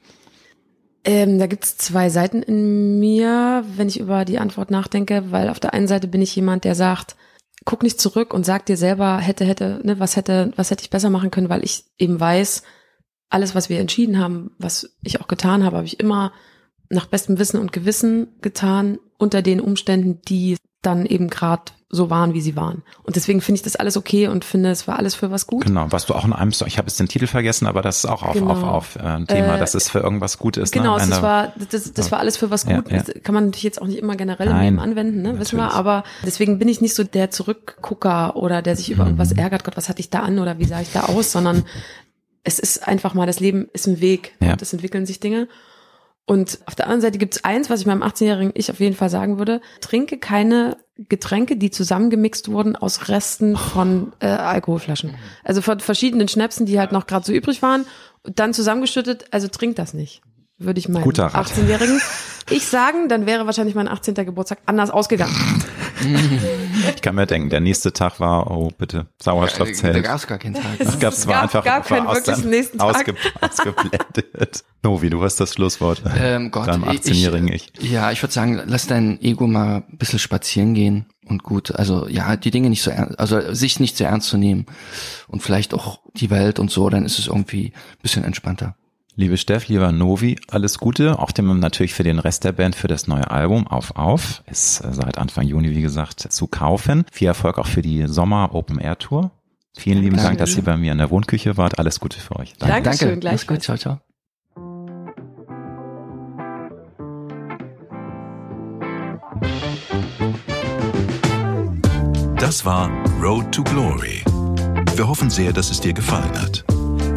Ähm, da gibt's zwei Seiten in mir, wenn ich über die Antwort nachdenke, weil auf der einen Seite bin ich jemand, der sagt, guck nicht zurück und sag dir selber, hätte, hätte, ne, was hätte, was hätte ich besser machen können, weil ich eben weiß, alles, was wir entschieden haben, was ich auch getan habe, habe ich immer nach bestem Wissen und Gewissen getan, unter den Umständen, die dann eben gerade so waren, wie sie waren. Und deswegen finde ich das alles okay und finde, es war alles für was gut. Genau, was du auch in einem Song, ich habe jetzt den Titel vergessen, aber das ist auch auf, genau. auf, auf äh, ein Thema, äh, dass es für irgendwas gut ist. Ne? Genau, ne? das, war, das, das war alles für was gut. Ja. Das kann man natürlich jetzt auch nicht immer generell im Leben anwenden, ne? wissen wir, aber deswegen bin ich nicht so der Zurückgucker oder der sich über mhm. irgendwas ärgert, Gott, was hatte ich da an oder wie sah ich da aus, sondern es ist einfach mal, das Leben ist ein Weg ja. und es entwickeln sich Dinge. Und auf der anderen Seite gibt es eins, was ich meinem 18-jährigen Ich auf jeden Fall sagen würde. Trinke keine Getränke, die zusammengemixt wurden aus Resten von äh, Alkoholflaschen. Also von verschiedenen Schnäpsen, die halt noch gerade so übrig waren, dann zusammengeschüttet. Also trink das nicht würde ich meinen 18-Jährigen ich sagen, dann wäre wahrscheinlich mein 18. Geburtstag anders ausgegangen. Ich kann mir denken, der nächste Tag war, oh bitte, Sauerstoffzelt. Da gab es gar keinen Tag. Es gab, es war einfach gar keinen aus nächsten Tag. Ausge, ausgeblendet. Novi, du hast das Schlusswort. Ähm, Gott, Deinem 18-jährigen ich, ich. Ja, ich würde sagen, lass dein Ego mal ein bisschen spazieren gehen und gut, also ja, die Dinge nicht so ernst, also sich nicht so ernst zu nehmen und vielleicht auch die Welt und so, dann ist es irgendwie ein bisschen entspannter. Liebe Steff, lieber Novi, alles Gute, auch dem natürlich für den Rest der Band für das neue Album Auf Auf. Ist äh, seit Anfang Juni, wie gesagt, zu kaufen. Viel Erfolg auch für die Sommer Open Air Tour. Vielen lieben Dank, dass ihr bei mir in der Wohnküche wart. Alles Gute für euch. Danke. Dankeschön, Danke. gleich gut. Ciao, ciao. Das war Road to Glory. Wir hoffen sehr, dass es dir gefallen hat.